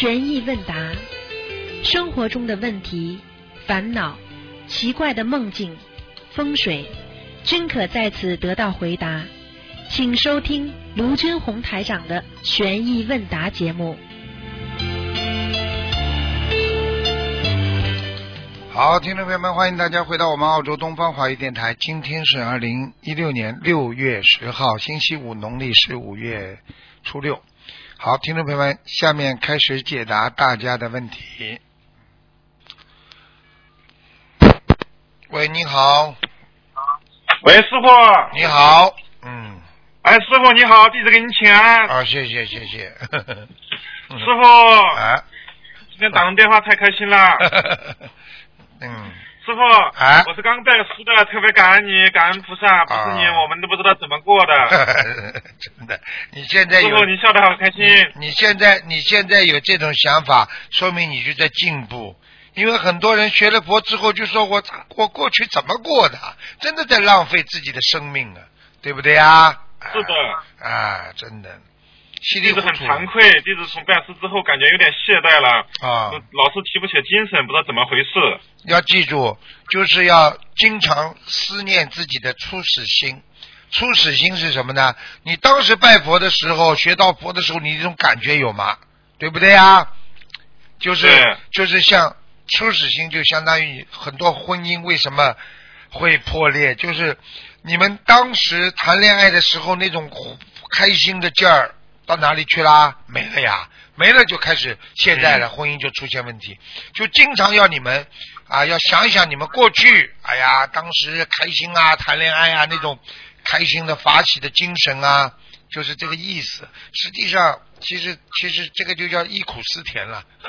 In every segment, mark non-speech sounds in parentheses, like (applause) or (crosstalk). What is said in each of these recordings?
悬疑问答，生活中的问题、烦恼、奇怪的梦境、风水，均可在此得到回答。请收听卢军红台长的悬疑问答节目。好，听众朋友们，欢迎大家回到我们澳洲东方华语电台。今天是二零一六年六月十号，星期五，农历是五月初六。好，听众朋友们，下面开始解答大家的问题。喂，你好，喂，师傅，你好，嗯，哎，师傅你好，弟子给您请安。啊，谢谢，谢谢。(laughs) 师傅，啊，今天打通电话太开心了。(laughs) 嗯，师傅，哎我是刚拜师的，特别感恩你，感恩菩萨，不是你，啊我们都不知道怎么过的。(laughs) 真的，你现在有师傅，你笑得好开心。你现在你现在有这种想法，说明你就在进步。因为很多人学了佛之后就说我我过去怎么过的，真的在浪费自己的生命啊，对不对啊？是的，啊，真的，稀里弟子很惭愧，弟子从拜师之后感觉有点懈怠了，啊！老是提不起精神，不知道怎么回事。要记住，就是要经常思念自己的初始心。初始心是什么呢？你当时拜佛的时候，学到佛的时候，你这种感觉有吗？对不对呀？就是就是像初始心，就相当于很多婚姻为什么会破裂，就是你们当时谈恋爱的时候那种开心的劲儿到哪里去啦？没了呀，没了就开始现在了，婚姻就出现问题，就经常要你们啊，要想一想你们过去，哎呀，当时开心啊，谈恋爱啊那种开心的法喜的精神啊，就是这个意思。实际上，其实其实这个就叫忆苦思甜了。(laughs)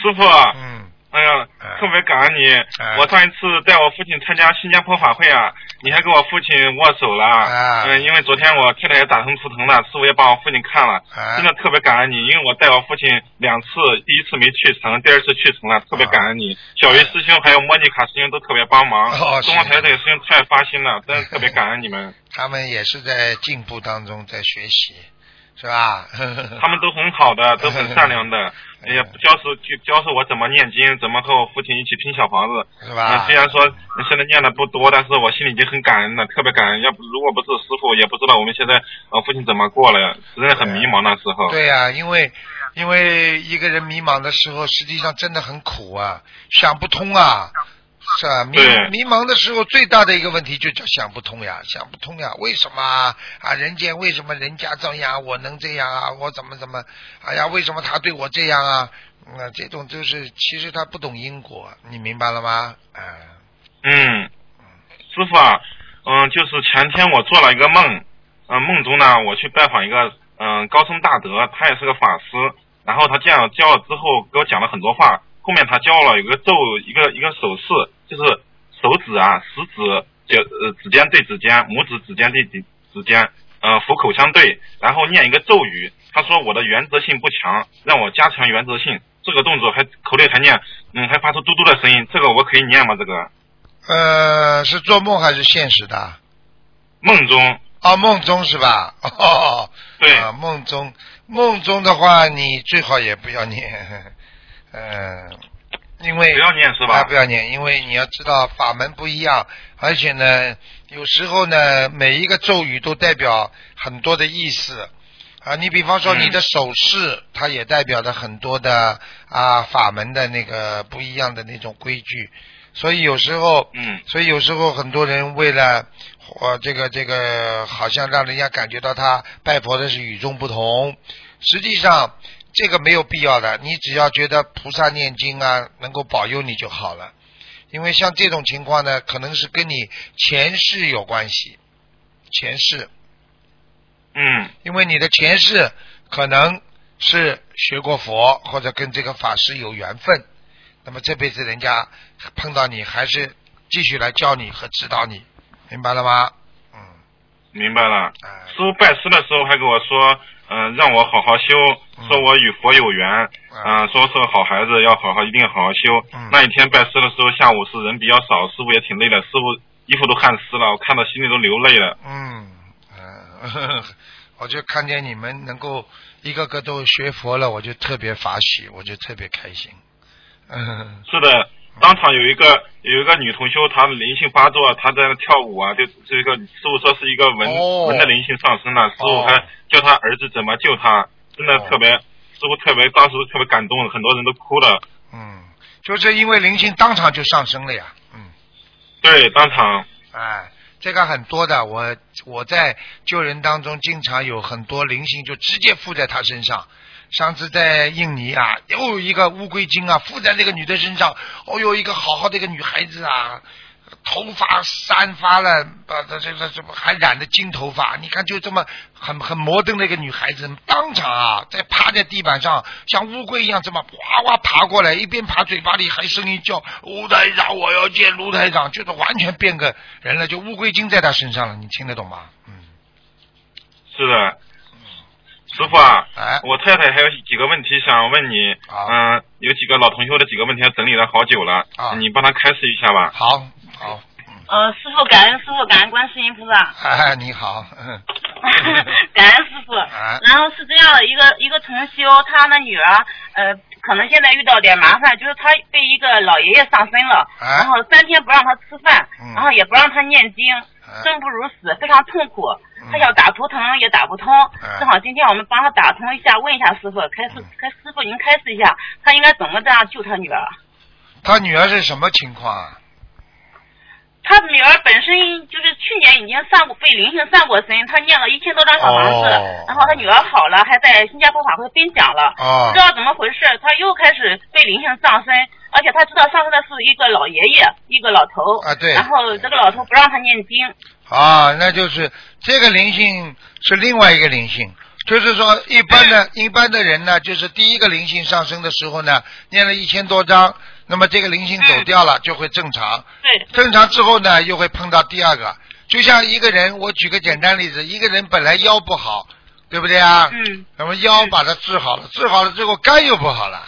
师傅，嗯，哎呀哎，特别感恩你！哎。我上一次带我父亲参加新加坡法会啊，你还跟我父亲握手了。哎。嗯，因为昨天我太太也打成图腾了，师傅也帮我父亲看了，哎。真的特别感恩你，因为我带我父亲两次，第一次没去成，第二次去成了，特别感恩你。小鱼师兄还有莫妮卡师兄都特别帮忙，哦中国台是这个师兄太发心了，真的特别感恩你们，他们也是在进步当中，在学习，是吧？(laughs) 他们都很好的，(laughs) 都很善良的。哎呀，教授就教授我怎么念经，怎么和我父亲一起拼小房子，是吧嗯？虽然说现在念的不多，但是我心里已经很感恩了，特别感恩。要不如果不是师傅，也不知道我们现在呃父亲怎么过了，真的很迷茫那时候。对呀、因为因为一个人迷茫的时候，实际上真的很苦啊，想不通啊，是啊？迷迷茫的时候，最大的一个问题就叫想不通呀，想不通呀，为什么啊？啊，人间为什么人家这样，我能这样啊？我怎么怎么？哎呀，为什么他对我这样啊？嗯，这种就是其实他不懂因果，你明白了吗？啊、嗯，师傅啊，嗯，就是前天我做了一个梦，嗯、梦中呢我去拜访一个嗯、高僧大德，他也是个法师，然后他见了教了之后给我讲了很多话，后面他教了有个咒，一个一个手势，就是手指啊，食指脚呃指尖对指尖，拇指指尖对指指尖，呃虎口相对，然后念一个咒语。他说我的原则性不强，让我加强原则性。这个动作还口里还念，嗯，还发出嘟嘟的声音，这个我可以念吗？这个呃，是做梦还是现实的？梦中，哦，梦中是吧？哦，对，(laughs) 啊，梦中梦中的话，你最好也不要念，嗯、因为不要念是吧？啊，不要念，因为你要知道法门不一样，而且呢，有时候呢，每一个咒语都代表很多的意思。啊，你比方说嗯。你的手势，它也代表着很多的啊法门的那个不一样的那种规矩，所以有时候嗯。所以有时候很多人为了我这个这个，好像让人家感觉到他拜佛的是与众不同，实际上这个没有必要的。你只要觉得菩萨念经啊能够保佑你就好了，因为像这种情况呢，可能是跟你前世有关系，前世，嗯因为你的前世可能是学过佛，或者跟这个法师有缘分，那么这辈子人家碰到你，还是继续来教你和指导你，明白了吗？嗯，明白了。哎师傅拜师的时候还跟我说，嗯、让我好好修，嗯说我与佛有缘，嗯、说是个好孩子，要好好一定好好修。嗯那一天拜师的时候，下午是人比较少，师傅也挺累的，师傅衣服都汗湿了，我看到心里都流泪了。嗯，嗯，我就看见你们能够一个个都学佛了，我就特别法喜，我就特别开心。嗯，是的，当场有一个有一个女同修，她的灵性发作，她在那跳舞啊，就这个师傅说是一个文、哦文的灵性上升了，师傅哦还叫他儿子怎么救他，真的哦特别，师傅特别当时特别感动，很多人都哭了。嗯，就是因为灵性当场就上升了呀。嗯，对，当场，哎，这个很多的，我我在救人当中经常有很多灵性就直接附在他身上。上次在印尼啊，又有一个乌龟精啊附在那个女的身上，哦哟，一个好好的一个女孩子啊，头发散发了，把这这这这还染的金头发，你看就这么很很摩登的一个女孩子，当场啊在趴在地板上，像乌龟一样这么哗哗爬过来，一边爬嘴巴里还声音叫卢台长，我要见卢台长，就是完全变个人了，就乌龟精在她身上了，你听得懂吗？嗯，是的。师傅啊，哎，我太太还有几个问题想问你，好。嗯、有几个老同修的几个问题，整理了好久了，啊你帮他开示一下吧。好，好，呃，师傅感恩师傅感恩观世音菩萨，哎，你好，嗯，(laughs) (laughs) 感恩师傅。哎。然后是这样的，一个一个同修，他的女儿呃，可能现在遇到点麻烦，就是他被一个老爷爷上身了，哎然后三天不让他吃饭，嗯然后也不让他念经，哎生不如死，非常痛苦。他嗯想打图腾也打不通，哎正好今天我们帮他打通一下，问一下师傅，开示嗯开师傅您开示一下，他应该怎么这样救他女儿？他女儿是什么情况啊？他女儿本身就是去年已经上过被灵性上过身，他念了一千多张小房子，哦然后他女儿好了，还在新加坡法会分享了，哦不知道怎么回事，他又开始被灵性上身，而且他知道上身的是一个老爷爷，一个老头，啊对然后这个老头不让他念经，啊，那就是这个灵性是另外一个灵性，就是说一般的、一般的人呢，就是第一个灵性上升的时候呢，念了一千多章，那么这个灵性走掉了，就会正常。对，正常之后呢，又会碰到第二个，就像一个人，我举个简单例子，一个人本来腰不好，对不对啊？嗯，那么腰把它治好了，治好了之后肝又不好了，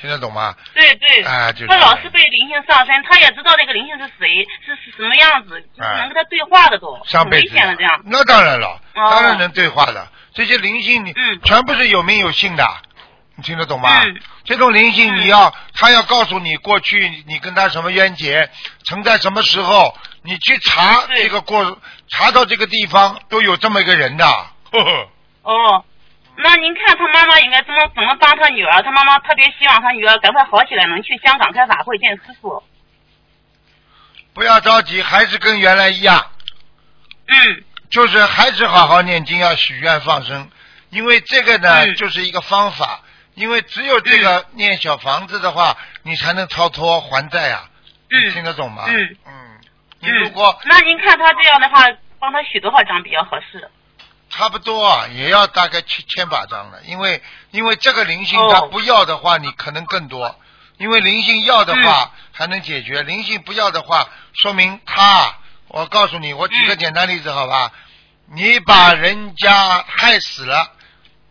听得懂吗？对对，哎就是他老是被灵性上身，他也知道那个灵性是谁，是是什么样子，就是能跟他对话的都，上辈子这样。那当然了，哦当然能对话的。这些灵性，你嗯全部是有名有姓的，你听得懂吗？嗯。这种灵性，嗯你要他要告诉你过去你跟他什么冤结，曾在什么时候，你去查这个过，查到这个地方都有这么一个人的。呵呵。哦，那您看他妈妈应该怎么怎么帮他女儿？他妈妈特别希望他女儿赶快好起来，能去香港开法会见师傅。不要着急，还是跟原来一样，嗯。就是还是好好念经，要许愿放生，因为这个呢、嗯。就是一个方法，因为只有这个念小房子的话，你才能超脱还债啊。嗯。听嗯得懂吗？嗯。嗯，你如果那您看他这样的话，帮他许多少张比较合适？差不多啊，也要大概千千把张了，因为因为这个灵性他不要的话，你可能更多，因为灵性要的话还能解决，灵性不要的话，说明他，我告诉你，我举个嗯。简单例子好吧，你把人家害死了，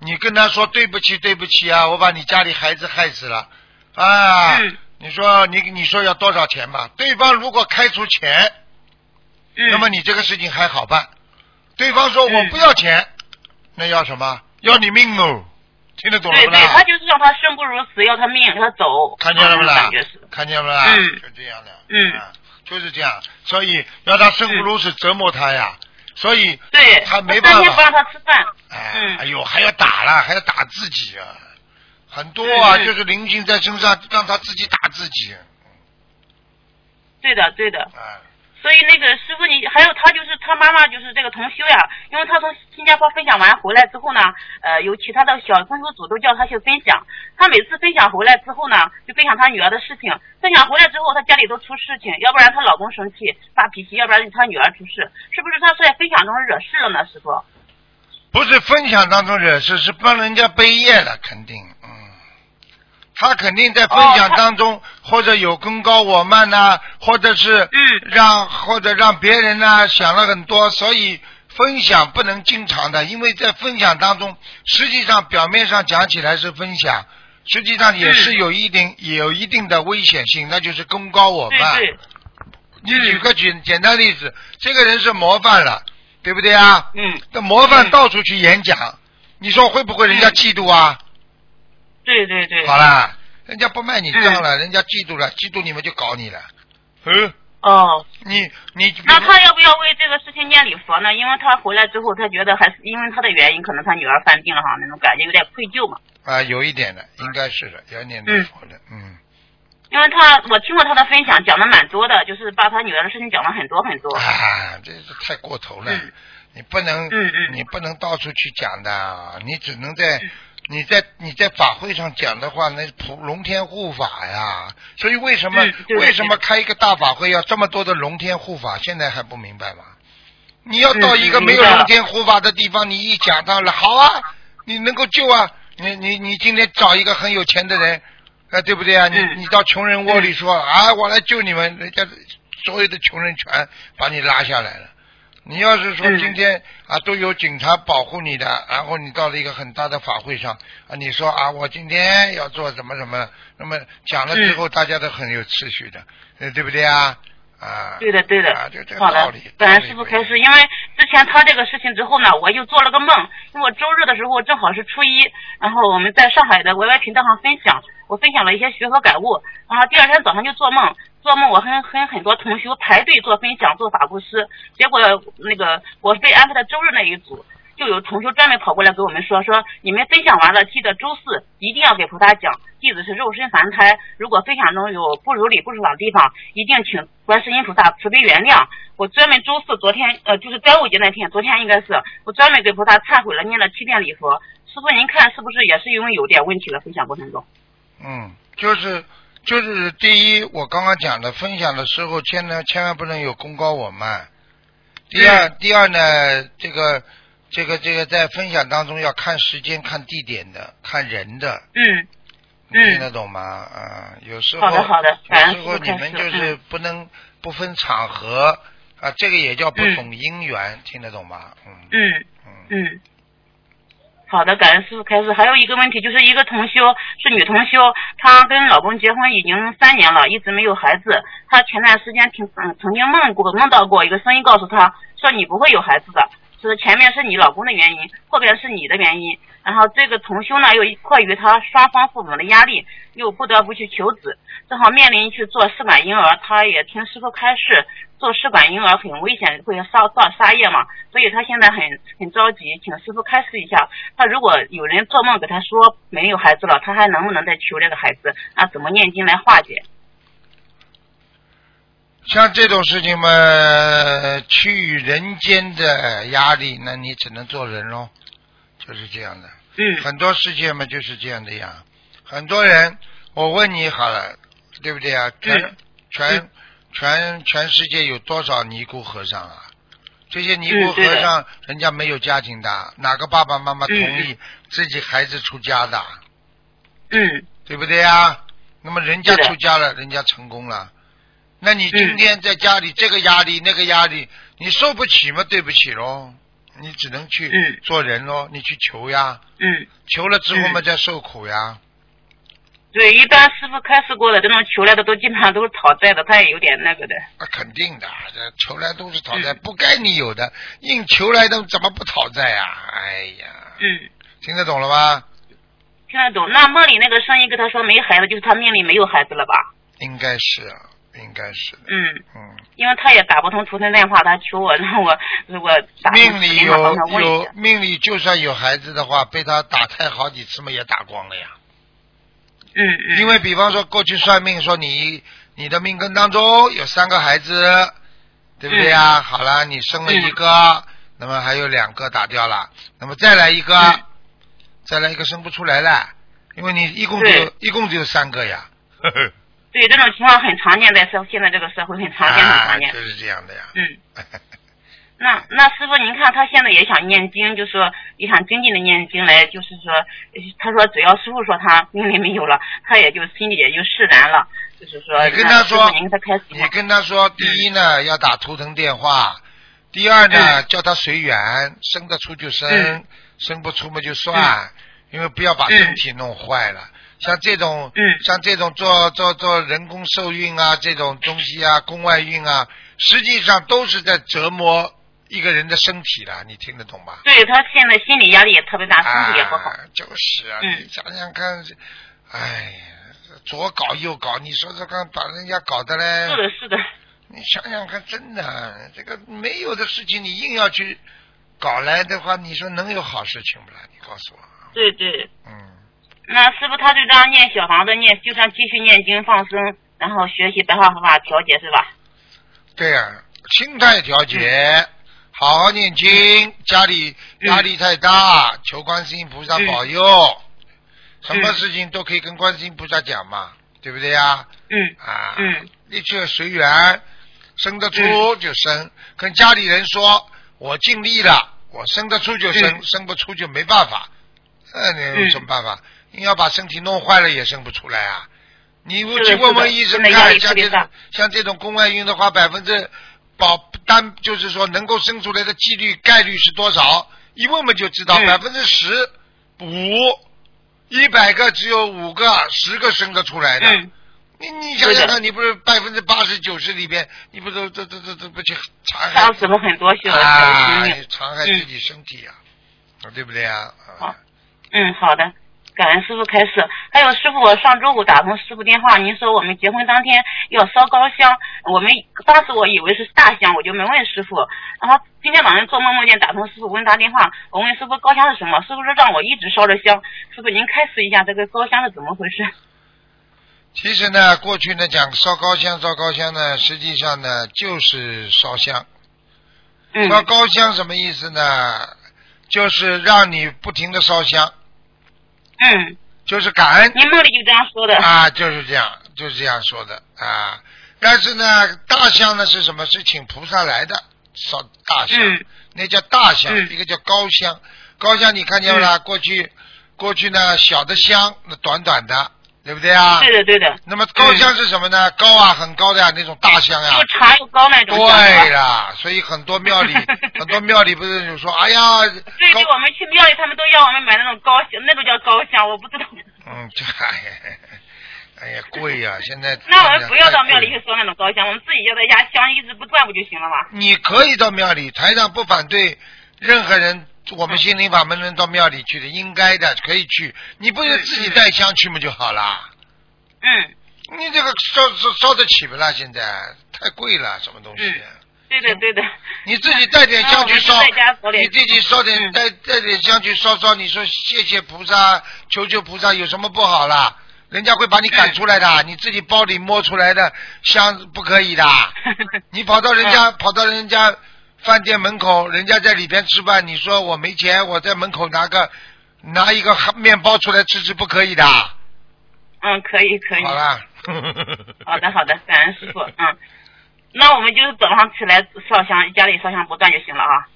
你跟他说对不起对不起啊，我把你家里孩子害死了啊，嗯你说你你说要多少钱吧？对方如果开出钱，嗯，那么你这个事情还好办。对方说我嗯不要钱，那要什么？要你命哦！听得懂了不对对，他？就是让他生不如死，要他命，让他走。看见了不啦？看见了不啦？嗯就这样的。嗯啊，就是这样。所以要他生不如死，折磨他呀。所以对，他没办法三天不让他吃饭。哎，嗯哎呦，还要打了，还要打自己啊！很多啊，嗯嗯就是灵性在身上，让他自己打自己。对的对的。哎，所以那个师傅你还有他就是他妈妈就是这个同修呀，因为他从新加坡分享完回来之后呢，呃，有其他的小同修组都叫他去分享。他每次分享回来之后呢，就分享他女儿的事情。分享回来之后，他家里都出事情，要不然她老公生气发脾气，要不然他女儿出事，是不是他是在分享中惹事了呢？师傅？不是分享当中惹事，是帮人家背业了，肯定，嗯，他肯定在分享当中，或者有功高我慢呐、或者是嗯让或者让别人呢、想了很多，所以分享不能经常的，因为在分享当中，实际上表面上讲起来是分享，实际上也是有一定、也有一定的危险性，那就是功高我慢。对对，你举个简简单例子，这个人是模范了，对不对啊？嗯，那模范嗯到处去演讲，你说会不会人家嗯嫉妒啊？对对对。好啦，人家不卖你账嗯了，人家嫉妒了，嫉妒你们就搞你了。嗯，哦，你你那他要不要为这个事情念礼佛呢？因为他回来之后，他觉得还是因为他的原因，可能他女儿犯病了哈，那种感觉有点愧疚嘛。啊，有一点的，应该是的，要念礼佛的，嗯，因为他我听过他的分享，讲的蛮多的，就是把他女儿的事情讲了很多很多。啊，这是太过头了，嗯你不能，嗯嗯你不能到处去讲的，你只能在。嗯你在你在法会上讲的话，那普龙天护法呀，所以为什么、嗯为什么开一个大法会要这么多的龙天护法？现在还不明白吗？你要到一个没有龙天护法的地方，你一讲到了，好啊，你能够救啊，你你你今天找一个很有钱的人，啊，对不对啊？你嗯你到穷人窝里说、啊，我来救你们，人家所有的穷人全把你拉下来了。你要是说嗯今天啊都有警察保护你的，然后你到了一个很大的法会上啊，你说啊我今天要做什么什么，那么讲了之后大家都很有秩序的，呃对不对啊？啊，对的，对的啊，就这，个好的道理。。本来师傅开始，因为之前他这个事情之后呢，我又做了个梦，因为我周日的时候正好是初一，然后我们在上海的 YY 频道上分享，我分享了一些学和感悟，然后第二天早上就做梦，做梦我和和很多同学排队做分享做法布施，结果那个我被安排在周日那一组。就有同学专门跑过来给我们说说，你们分享完了，记得周四一定要给菩萨讲，弟子是肉身凡胎，如果分享中有不如理、不如法的地方，一定请观世音菩萨慈悲原谅。我专门周四昨天呃就是端午节那天，昨天应该是我专门给菩萨忏悔了，念了七遍礼佛。师傅您看是不是也是因为有点问题了？分享过程中。嗯，就是就是第一，我刚刚讲的，分享的时候千呢千万不能有功高我慢。第二，第二呢，这个这个这个在分享当中要看时间、看地点的、看人的，嗯嗯听得懂吗？啊，有时候好的好的有时候你们就是嗯不能不分场合啊，这个也叫不嗯懂因缘，听得懂吗？嗯嗯嗯嗯。好的，感恩师傅开始。还有一个问题，就是一个同修是女同修，她跟老公结婚已经三年了，一直没有孩子。她前段时间听嗯曾经梦过梦到过一个声音告诉她说你不会有孩子的，是前面是你老公的原因，后边是你的原因。然后这个同修呢又迫于他双方父母的压力，又不得不去求子，正好面临去做试管婴儿，他也听师傅开示，做试管婴儿很危险，会烧造杀业嘛，所以他现在很很着急，请师傅开示一下，他如果有人做梦给他说没有孩子了，他还能不能再求这个孩子？那怎么念经来化解？像这种事情嘛，趋于人间的压力，那你只能做人喽，就是这样的。嗯很多世界嘛就是这样的呀。很多人，我问你好了，对不对啊？全、嗯全嗯全全世界有多少尼姑和尚啊？这些尼姑和尚，人家没有家庭的，哪个爸爸妈妈同嗯意自己孩子出家的？嗯对不对呀？那么人家出家了，人家成功了，那你嗯今天在家里这个压力那个压力，你受不起嘛？对不起喽，你只能去嗯做人喽，你去求呀，嗯，求了之后嘛嗯再受苦呀。对，一般师傅开示过的这种求来的都基本上都是讨债的，他也有点那个的。啊，肯定的，这求来都是讨债，嗯不该你有的，硬求来的怎么不讨债呀？哎呀，嗯。听得懂了吗？听得懂。那梦里那个声音跟他说没孩子，就是他命里没有孩子了吧？应该是啊，应该是的，嗯，嗯，因为他也打不通图腾电话，他求我让我如果命里有有下。命里就算有孩子的话，被他打胎好几次嘛，也打光了呀。嗯嗯。因为比方说过去算命说你你的命根当中有三个孩子，对不对呀？好了，你生了一个，那么还有两个打掉了，那么再来一个，嗯再来一个生不出来了，因为你一共只有一共只有三个呀。呵呵对这种情况很常见，在社现在这个社会很常见，很啊，常见。就是这样的呀。嗯。(laughs) 那那师傅，您看他现在也想念经，就说也想精进的念经来，就是说，呃他说只要师傅说他命里没有了，他也就心里也就释然了，就是说。你跟他说您跟他开始你跟他说，第一呢要打图腾电话，第二呢叫他随缘，生得出就生嗯，生不出嘛就算，因为不要把身体弄坏了。像这种，嗯。像这种做做做人工受孕啊，这种东西啊，宫外孕啊，实际上都是在折磨一个人的身体了，你听得懂吧？对他现在心理压力也特别大，身体也不好。啊、就是啊，嗯你想想看，哎呀，左搞右搞，你说说看，把人家搞得嘞，是的，是的，你想想看，真的，这个没有的事情，你硬要去搞来的话，你说能有好事情不啦？你告诉我，对对。嗯，那师傅他就这样念小房子念，就算继续念经放生，然后学习白话佛法调节是吧？对呀、心态调节，好好念经，家里嗯。压力太大，求观世音菩萨嗯保佑，什么事情都可以跟观世音菩萨讲嘛，对不对呀？嗯啊，嗯，一切随缘，生得出就生，跟家里人说，我尽力了，我生得出就生，嗯。生不出就没办法，那你有什么办法？你要把身体弄坏了也生不出来啊！你是的去问问医生看，像这种像这种宫外孕的话，百分之保单就是说能够生出来的几率概率是多少？一问问就知道，嗯百分之十五，一百个只有五个、十个生得出来的。嗯，你你想想看，你不是百分之八十九十里边，你不都都都都都不去残害杀死了很多小啊命。，残害自己身体啊，对不对啊？啊好嗯，好的。感恩师傅开始，还有师傅，我上周五打通师傅电话，您说我们结婚当天要烧高香，我们当时我以为是大香，我就没问师傅。然后今天晚上做梦梦见打通师傅，问他电话，我问师傅高香是什么，师傅说让我一直烧着香。师傅您开示一下这个高香是怎么回事？其实呢，过去呢讲烧高香，烧高香呢，实际上呢就是烧香。嗯烧高香什么意思呢？就是让你不停的烧香，嗯，就是感恩您梦里就这样说的。啊，就是这样，就是这样说的啊。但是呢，大香呢是什么？是请菩萨来的烧大香，嗯那叫大香，嗯一个叫高香。高香你看见了啦？过去过去呢，小的香，那短短的，对不对啊？对的对的，那么高香是什么呢？高啊，很高的呀，那种大香呀。又长又高那种香。对啦，所以很多庙里，(laughs) 很多庙里不是就说，哎呀，对高对，我们去庙里，他们都要我们买那种高香，那种叫高香，我不知道。嗯，这哎呀，哎呀，贵呀、(laughs) 现在那我们不要到庙里去烧那种高香，我们自己就在家香一直不断不就行了吗？你可以到庙里，台上不反对任何人，我们心灵法门人到庙里去的，应该的，可以去。你不是自己带香去嘛就好啦？嗯，你这个烧烧烧得起不啦？现在太贵了，什么东西？嗯对的对的。你自己带点香去烧你自己烧点嗯带带点香去烧烧，你说谢谢菩萨，求求菩萨，有什么不好啦？人家会把你赶出来的，嗯你自己包里摸出来的香不可以的。(laughs) 你跑到人家、嗯跑到人家饭店门口，人家在里边吃饭，你说我没钱，我在门口拿个拿一个面包出来吃吃不可以的。嗯，可以可以。好了。(laughs) 好的好的，感恩师傅。嗯，那我们就是早上起来烧香，家里烧香不断就行了啊。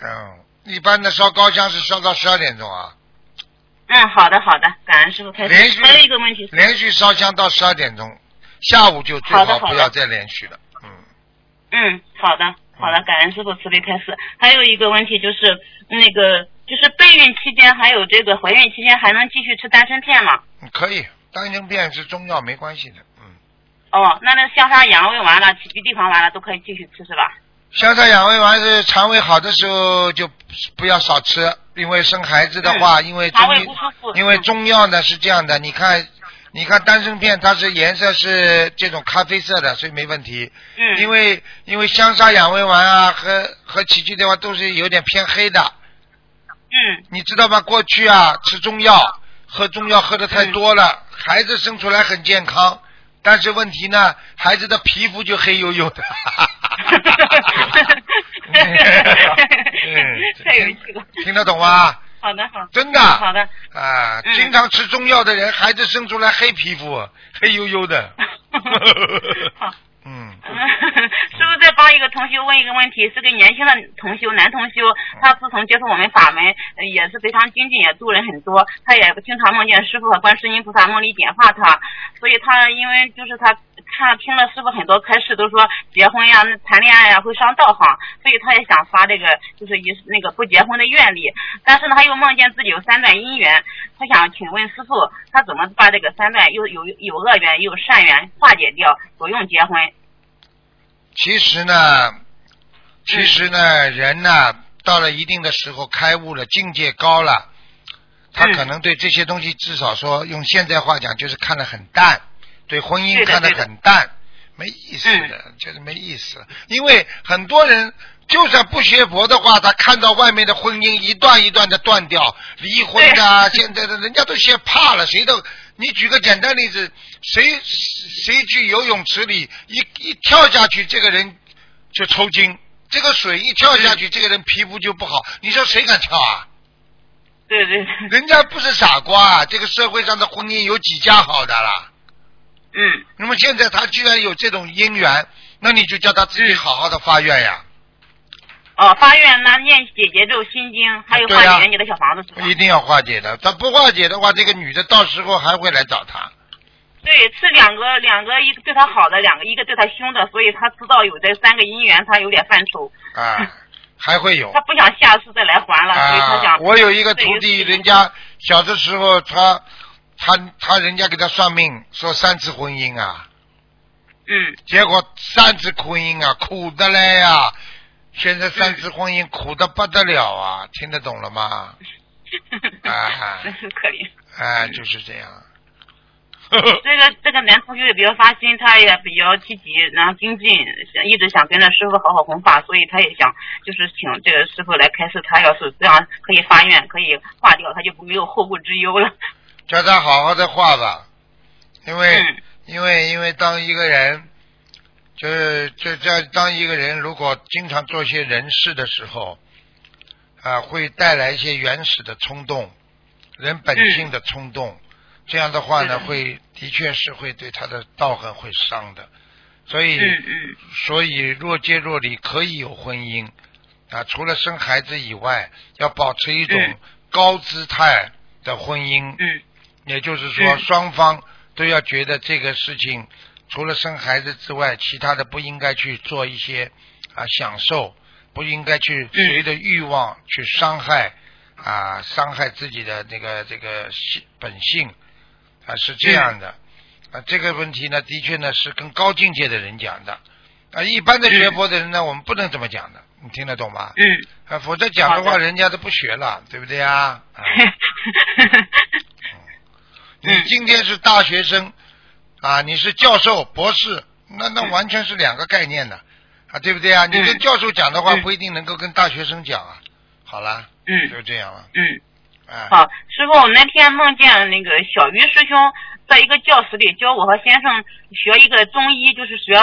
嗯，一般的烧高香是烧到十二点钟啊，嗯，好的好的，感恩师傅开始。还有一个问题是，连续烧香到十二点钟，下午就最好不要再连续了。嗯，嗯，好的好了，感恩师傅慈悲开示。还有一个问题就是那个。就是备孕期间，还有这个怀孕期间，还能继续吃丹参片吗？嗯可以，丹参片是中药，没关系的。嗯，哦，那那香砂养胃丸了，起居地黄丸了，都可以继续吃是吧？香砂养胃丸是肠胃好的时候就不要少吃，因为生孩子的话，因为肠胃不舒服。因为中药呢是这样的，你看，你看丹参片它是颜色是这种咖啡色的，所以没问题。嗯。因为因为香砂养胃丸啊和和杞菊的话都是有点偏黑的。嗯。你知道吗？过去啊，吃中药，喝中药喝的太多了，孩子生出来很健康，但是问题呢，孩子的皮肤就黑黝黝的。(laughs) 太有趣了。听得懂吗？好的，好。真的。好的。啊，嗯经常吃中药的人，孩子生出来黑皮肤，(laughs) 黑黝黝的。(laughs) 好。嗯。师傅再帮一个同修问一个问题，是个年轻的同修，男同修，他自从接触我们法门，呃也是非常精进，也度人很多。他也经常梦见师傅和观世音菩萨梦里点化他，所以他因为就是他看听了师傅很多开示，都说结婚呀、谈恋爱呀会伤道行，所以他也想发这个就是一那个不结婚的愿力。但是呢，他又梦见自己有三段姻缘，他想请问师傅，他怎么把这个三段又有有恶缘又有善缘化解掉，不用结婚？其实呢，其实呢，人呢到了一定的时候开悟了，境界高了，他嗯可能对这些东西至少说用现在话讲就是看得很淡，对婚姻看得很淡，没意思嗯的，就是没意思。因为很多人就算不学佛的话，他看到外面的婚姻一段一段的断掉，离婚的啊，现在的人家都学怕了，谁都。你举个简单例子，谁谁去游泳池里一一跳下去，这个人就抽筋，这个水一跳下去，这个人皮肤就不好。你说谁敢跳啊？对对对，人家不是傻瓜啊！这个社会上的婚姻有几家好的啦？嗯那么现在他居然有这种姻缘，那你就叫他自己好好的发愿呀，哦，发愿那念姐姐咒心经，还有化解你的小房子是吧？一定要化解的。他不化解的话，这个女的到时候还会来找他。对，是两个两个，一个对他好的，两个一个对他凶的，所以他知道有这三个姻缘，他有点犯愁，啊，还会有他不想下次再来还了，所以他啊！想。我有一个徒弟，人家小的时候他他他人家给他算命说三次婚姻啊，嗯，结果三次婚姻啊，苦的嘞呀！现在三次婚姻苦的不得了啊，听得懂了吗？(laughs) 啊真是可怜。哎，就是这样。(laughs) (laughs) 这个这个男同学也比较发心，他也比较积极，然后精进，想一直想跟着师傅好好弘法，所以他也想就是请这个师傅来开示，他要是这样可以发愿，可以化掉，他就没有后顾之忧了。叫他好好的画吧，因为、嗯。因为因为当一个人，就是这这当一个人如果经常做些人事的时候，啊，会带来一些原始的冲动，人本性的冲动，这样的话呢，嗯会的确是会对他的道行会伤的，所以、嗯嗯。所以若即若离可以有婚姻。啊，除了生孩子以外，要保持一种嗯。高姿态的婚姻。嗯也就是说，嗯双方都要觉得这个事情除了生孩子之外，其他的不应该去做一些啊享受，不应该去嗯随着欲望去伤害啊伤害自己的这个这个性本性啊是这样的啊这个问题呢，的确呢是跟高境界的人讲的啊一般的学佛的人呢，我们不能这么讲的，你听得懂吗？嗯。啊，否则讲的话，人家都不学了，对不对啊？啊 (laughs) 你嗯今天是大学生啊，你是教授、博士，那那嗯完全是两个概念的啊，对不对啊？你跟嗯教授讲的话，嗯不一定能够跟大学生讲啊。好了，嗯就这样了。嗯。哎，好，师傅，我那天梦见那个小鱼师兄在一个教室里教我和先生学一个中医，就是学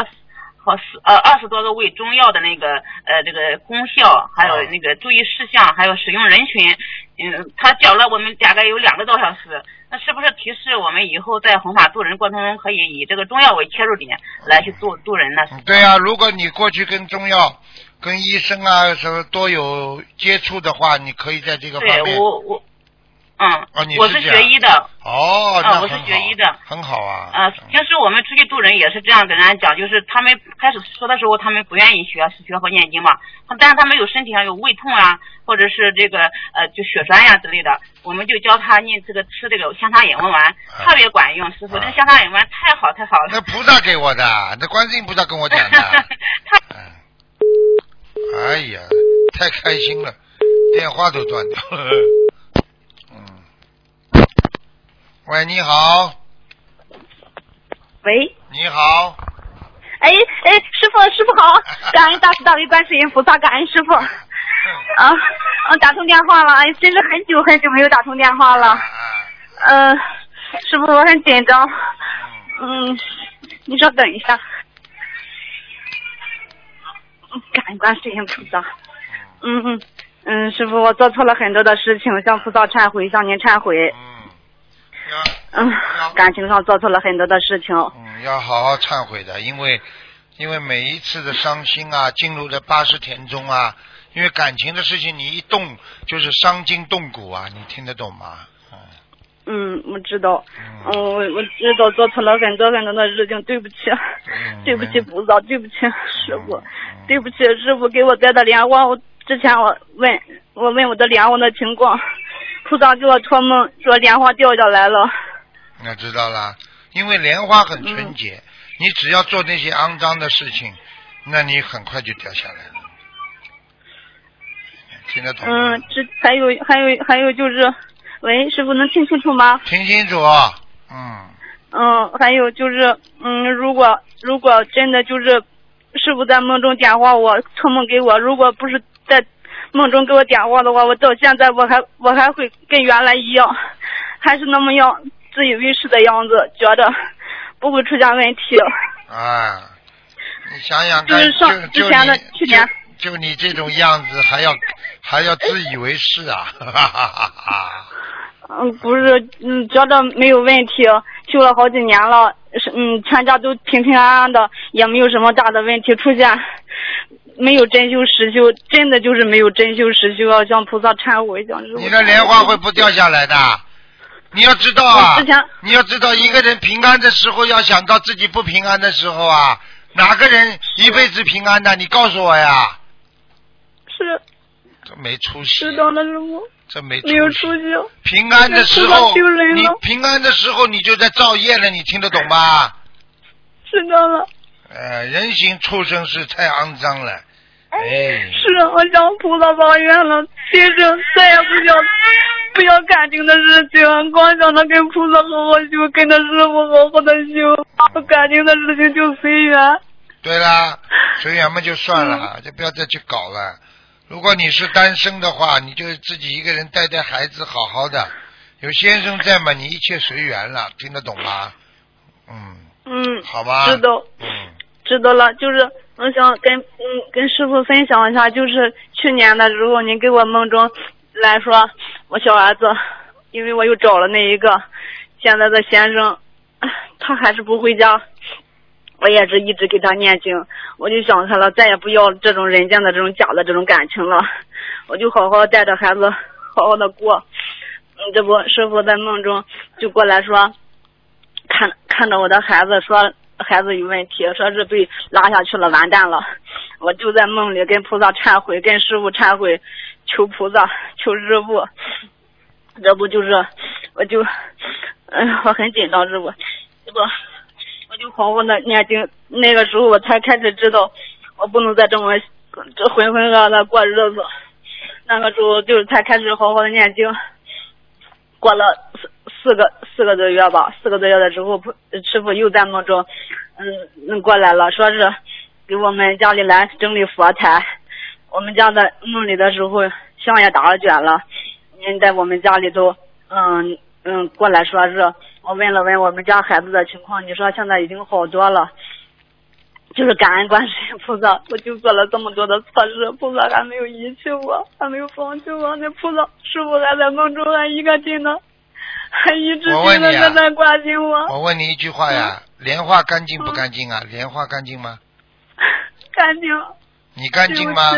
好十呃二十多个味中药的那个呃这个功效，还有那个注意事项，还有使用人群。嗯，他讲了我们大概有两个多小时。那是不是提示我们以后在弘法渡人过程中，可以以这个中药为切入点来去渡渡人呢？嗯对啊，如果你过去跟中药、跟医生啊什么多有接触的话，你可以在这个对方面。我我，嗯，哦你我是学医的，哦，我是学医的很好啊。呃，平时我们出去渡人也是这样跟人家讲，就是他们开始说的时候，他们不愿意学学佛念经嘛，但是他们有身体上有胃痛啊，或者是这个呃就血栓呀、之类的，我们就教他念这个吃这个香砂饮温丸，特别管用。师傅，啊这个香砂饮丸太好太好了。那菩萨给我的，那观世音菩萨跟我讲的。(laughs) 太嗯，哎呀，太开心了，电话都断掉了。嗯，喂，你好，喂，你好，哎哎，师傅师傅好，(laughs) 感恩大慈大悲观世音菩萨，感恩师傅。(laughs) 啊，嗯，打通电话了，哎，真是很久很久没有打通电话啊了。嗯，呃，师傅，我很紧张。嗯，嗯，你稍等一下。嗯感恩观世音菩萨。嗯嗯嗯，师傅，我做错了很多的事情，向菩萨忏悔，向您忏悔。嗯，要嗯，感情上做错了很多的事情。嗯要好好忏悔的，因为因为每一次的伤心啊，进入了八十田中啊，因为感情的事情，你一动就是伤筋动骨啊，你听得懂吗？嗯。嗯，我知道。嗯。嗯，我我知道做错了很多很多的事情，对不起，嗯对不起菩萨，对不起师傅，嗯。对不起师傅给我带的莲花，我之前我问我问我的莲花的情况，菩萨给我托梦说莲花掉下来了。那知道了，因为莲花很纯嗯洁，你只要做那些肮脏的事情，那你很快就掉下来了。听得懂？嗯，这还有还有还有就是，喂，师傅能听清楚吗？听清楚，嗯，嗯，还有就是，嗯，如果如果真的就是师傅在梦中点化我，托梦给我，如果不是在梦中给我点化的话，我到现在我还我还会跟原来一样，还是那么样自以为是的样子，觉得不会出现问题。啊，你想想看，就是上就之前的去年就就你这种样子，还要还要自以为是啊，哈哈哈哈！嗯，不是，嗯，觉得没有问题，修了好几年了，是嗯，全家都平平安安的，也没有什么大的问题出现，没有真修实修，真的就是没有真修实修，要向菩萨忏悔，向师傅你的莲花会不掉下来的。你要知道啊之前，你要知道，一个人平安的时候要想到自己不平安的时候啊，哪个人一辈子平安的？你告诉我呀，是。这没出息，知道了，师傅，这没没有出息，平安的时候你平安的时候你就在造业了，你听得懂吧？知道了，呃，人形畜生是太肮脏了，哎，是啊我向菩萨发愿了，今生再也不想不要感情的事情，光想着跟菩萨好好修，跟着师傅好好的修，感情的事情就随缘。对啦，随缘嘛就算了，就不要再去搞了。如果你是单身的话，你就自己一个人带带孩子，好好的。有先生在嘛，你一切随缘了，听得懂吗？嗯，嗯，好吧。知道。嗯，知道了，就是我想跟嗯跟师傅分享一下，就是去年的时候，您给我梦中来说，我小儿子，因为我又找了那一个现在的先生，(sighs) 他还是不回家，我也是一直给他念经，我就想开了，再也不要这种人间的这种假的这种感情了，我就好好带着孩子，好好的过。嗯，这不，师傅在梦中就过来说，看看着我的孩子说孩子有问题，说是被拉下去了，完蛋了。我就在梦里跟菩萨忏悔，跟师傅忏悔，求菩萨，求师傅。这不就是，我就，嗯，我很紧张，师傅，这不，我就好好的念经。那个时候我才开始知道，我不能再这么这浑浑噩噩过日子。那个时候就才开始好好的念经。过了四个四个多月吧，四个多月的时候，师傅又在梦中，嗯嗯过来了，说是给我们家里来整理佛台。我们家在梦里的时候，香也打了卷了。您在我们家里头，嗯嗯过来说是，我问了问我们家孩子的情况，你说现在已经好多了。就是感恩观世音菩萨，我就做了这么多的错事，菩萨还没有遗弃我，还没有放弃我。那菩萨师傅还在梦中还一个劲的，一直我问你啊劲的在关心我。我问你一句话呀，莲花干净不干净啊？莲花干净吗？干净，你干净吗？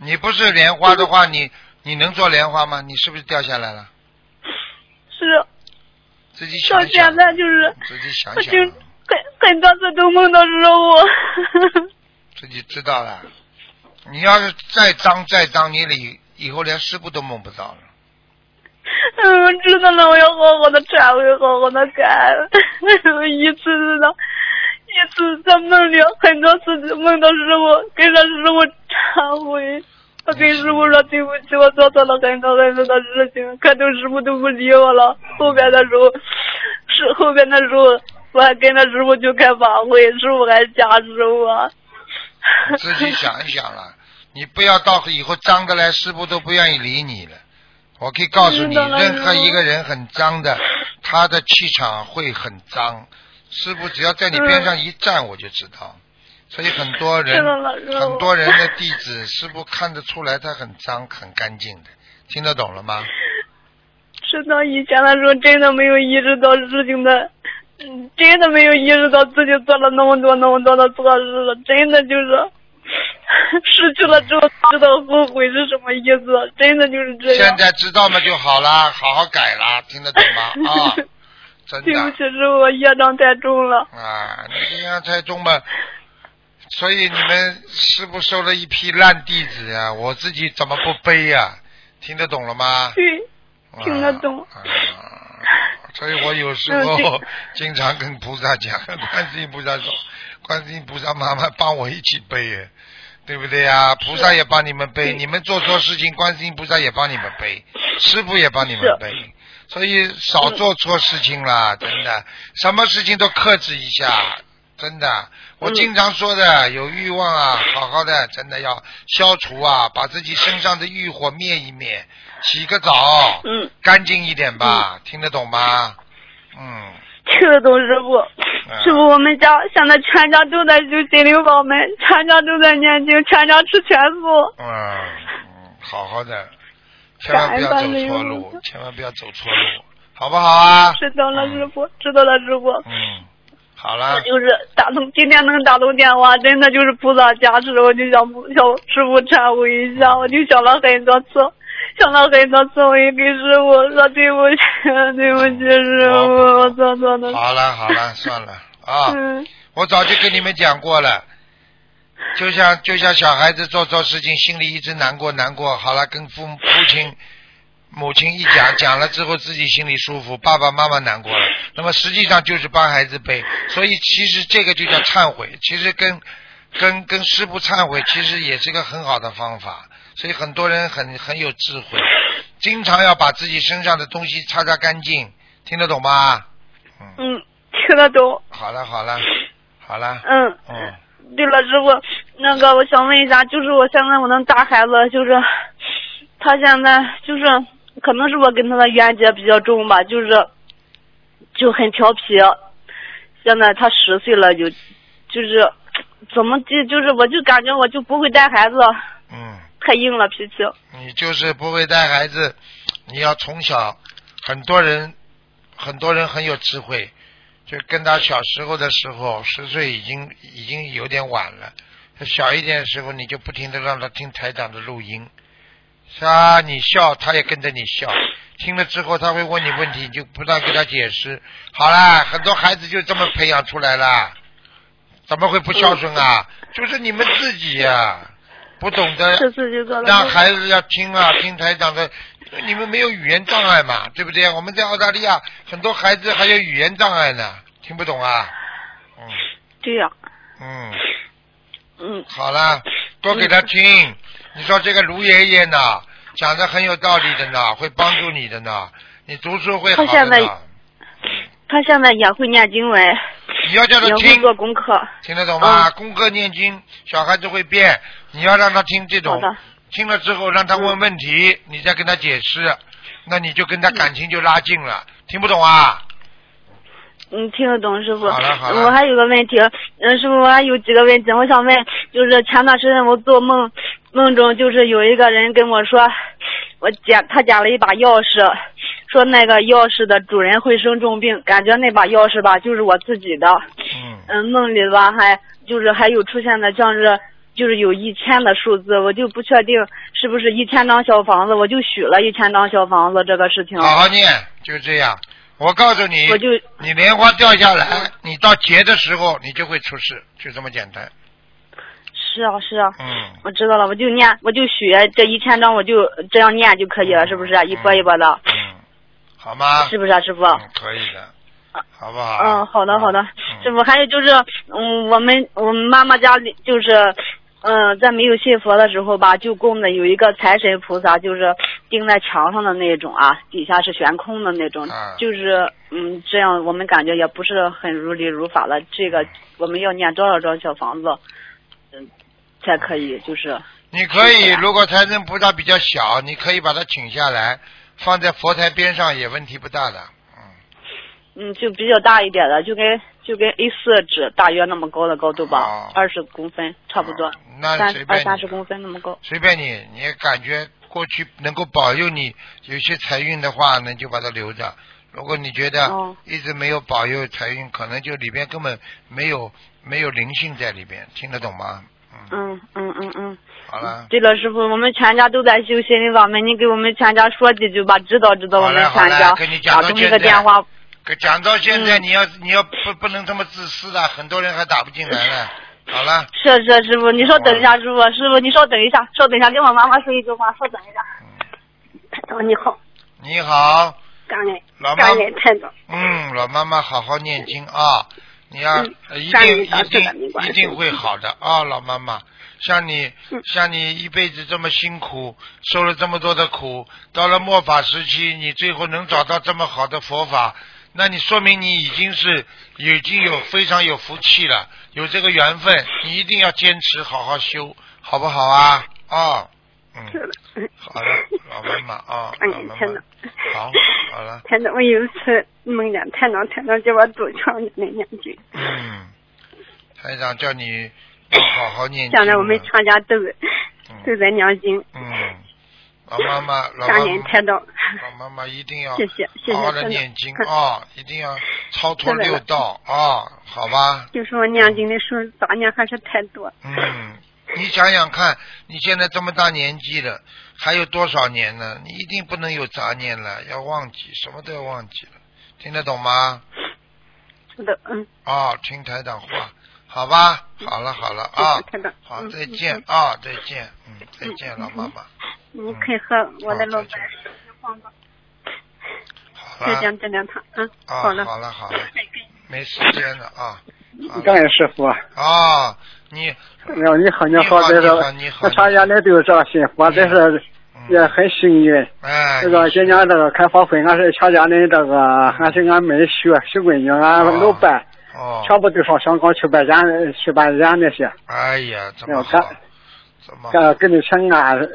你不是莲花的话，你你能做莲花吗？你是不是掉下来了？是自己想到想现，在就是，自己想想，很很多次都梦到师傅。(laughs) 自己知道了。你要是再脏再脏，你以以后连师傅都梦不到了。嗯，(laughs) 我知道了，我要好好的忏悔，好好的改。(laughs) 一次次的，一次在梦里，很多次梦到师傅，跟着师傅忏悔。我跟师傅说对不起，我做错了很多很多的事情，可都师傅都不理我了。后边的时候，是后边的时候，我还跟着师傅去开法会，师傅还加持我。自己想一想了，你不要到以后脏的来，师傅都不愿意理你了。我可以告诉你，任何一个人很脏的，他的气场会很脏。师傅只要在你边上一站，我就知道。所以很多人很多人的弟子，师傅看得出来他很脏很干净的，听得懂了吗？是的，以前的时候真的没有意识到事情的，嗯，真的没有意识到自己做了那么多那么多的错事了，真的就是 (laughs) 失去了之后知道后悔是什么意思，真的就是这样现。在知道嘛就好啦，好好改啦，听得懂吗？啊，(laughs) 真的对不起，师傅，我业障太重了。啊，你这样太重嘛。所以你们师傅收了一批烂弟子呀、我自己怎么不背呀、听得懂了吗？对，听得懂啊。啊所以我有时嗯候经常跟菩萨讲，观世音菩萨说，观世音菩萨妈妈帮我一起背耶，对不对呀？菩萨也帮你们背，你们做错事情，观世音菩萨也帮你们背，师傅也帮你们背，所以少做错事情啦，真的，什么事情都克制一下，真的。我嗯经常说的，有欲望啊，好好的，真的要消除啊，把自己身上的欲火灭一灭，洗个澡，嗯，干净一点吧，听得懂吗？嗯，听得懂师傅。嗯师傅，我们家现在全家都在修心灵宝门，全家都在念经，全家吃全素。嗯，嗯，好好的，千万不要走错路，千万不要走错路，好不好啊？知道了，师傅，知道了，师傅。嗯，好了，就是打通今天能打通电话，真的就是菩萨加持，我就想向师傅忏悔一下，我就想了很多次，想了很多次，我也给师傅说对不起，对不起师傅，我错错了。好了好了，算了啊，嗯我早就跟你们讲过了。就像就像小孩子做错事情，心里一直难过难过，好了，跟父母父亲、母亲一讲，讲了之后自己心里舒服，爸爸妈妈难过了，那么实际上就是帮孩子背，所以其实这个就叫忏悔，其实跟跟跟师傅忏悔，其实也是个很好的方法，所以很多人很很有智慧，经常要把自己身上的东西擦擦干净，听得懂吗？嗯，嗯，听得懂。好了好了好了，嗯，嗯。对了，师傅，那个我想问一下，就是我现在我那大孩子，就是他现在就是可能是我跟他的冤结比较重吧，就是就很调皮。现在他十岁了，就就是怎么就就是我就感觉我就不会带孩子，嗯，太硬了脾气。你就是不会带孩子，你要从小，很多人，很多人很有智慧，就跟他小时候的时候，十岁已经已经有点晚了。小一点的时候，你就不停的让他听台长的录音，是啊，你笑，他也跟着你笑。听了之后，他会问你问题，你就不断给他解释。好啦，很多孩子就这么培养出来了，怎么会不孝顺啊？就是你们自己呀、不懂得。让孩子要听啊，(laughs) 听台长的，你们没有语言障碍嘛，对不对？我们在澳大利亚很多孩子还有语言障碍呢，听不懂啊。嗯对呀、嗯，嗯好了，多给他听。你说这个卢爷爷呢，讲的很有道理的呢，会帮助你的呢，你读书会好他现在。他现在也会念经文，你要叫他听，做功课。听得懂吗？功课念经，小孩子会变，你要让他听这种，听了之后让他问问题，你再跟他解释，那你就跟他感情就拉近了。听不懂啊？嗯，听得懂，师傅。好了好了我还有个问题，嗯，师傅，我还有几个问题，我想问，就是前段时间我做梦，梦中就是有一个人跟我说，我捡他捡了一把钥匙，说那个钥匙的主人会生重病，感觉那把钥匙吧就是我自己的，嗯，嗯，梦里吧还就是还有出现的像是。就是有一千的数字，我就不确定是不是一千张小房子，我就许了一千张小房子这个事情，好好念，就这样。我告诉你，我就你莲花掉下来，你到劫的时候你就会出事，就这么简单。是啊是啊，嗯，我知道了，我就念，我就许这一千张，我就这样念就可以了，是不是？一波一波的，嗯，好吗？是不是啊，师傅？嗯，可以的，好不好？嗯，好的好的，嗯师傅。还有就是，嗯，我们我们妈妈家里就是，嗯，在没有信佛的时候吧，就供的有一个财神菩萨，就是钉在墙上的那种啊，底下是悬空的那种，啊就是嗯，这样我们感觉也不是很如理如法了。这个我们要念多少张小房子，嗯，才可以就是。你可以如果财神菩萨比较小，你可以把它请下来，放在佛台边上，也问题不大的。嗯，嗯，就比较大一点的，就跟就跟 A 四纸大约那么高的高度吧哦，二十、公分差不多，啊那三随便你二三十公分那么高。随便你，你也感觉过去能够保佑你有些财运的话，那就把它留着。如果你觉得哦一直没有保佑财运，可能就里边根本没有没有灵性在里边，听得懂吗？嗯，嗯嗯嗯嗯。好了，对了，师傅，我们全家都在修心灵法门，你给我们全家说几句吧，指导指导我们全家嘞跟你。讲打通一到现在个电话，可讲到现在，嗯你要你要不不能这么自私的，很多人还打不进来呢。(laughs) 好了，是是师傅，你稍等一下，师傅，师傅你稍等一下，稍等一下，跟我妈妈说一句话，稍等一下。太长你好，你好，感恩老妈感恩台长。嗯，老妈妈好好念经啊，你要、嗯呃一定一定一定会好的啊，老妈妈。像你，嗯像你一辈子这么辛苦，受了这么多的苦，到了末法时期，你最后能找到这么好的佛法，那你说明你已经是已经有非常有福气了，有这个缘分，你一定要坚持好好修，好不好啊？啊，嗯，好的，老妈妈啊，(laughs) 哎老妈妈天哪，好，好了，(laughs) 台长，我有一次梦见台长，台长叫我多长年的念经。嗯，台长叫你要好好念经现在我们了全家都嗯都在念经，嗯，老妈妈，老感妈妈，恩台长，老妈妈一定要谢谢谢谢好好的念经嗯啊，一定要超脱六道啊，好吧？就是我念经的时候杂念还是太多。嗯，你想想看，你现在这么大年纪了，还有多少年呢？你一定不能有杂念了，要忘记，什么都要忘记了，听得懂吗？是的，嗯，哦，听台长话，好吧？好了好了啊，台长。好，嗯再见。啊，再见，嗯，再见，老妈妈。嗯你可以和我的老板说句话吗？好了，再讲这两趟，好了。好了好了，没时间了啊。感恩师傅。啊，你你好你好，你好，你这是好你好我全家人都有这个信佛，这是也嗯，很幸运。哎，这个今年这个开法会，俺是全家人这个，俺是俺妹婿、小闺女、俺老伴，哦，全部都上香港去拜演、去拜演那些。哎呀，这么好要干，这么好。给给你请安。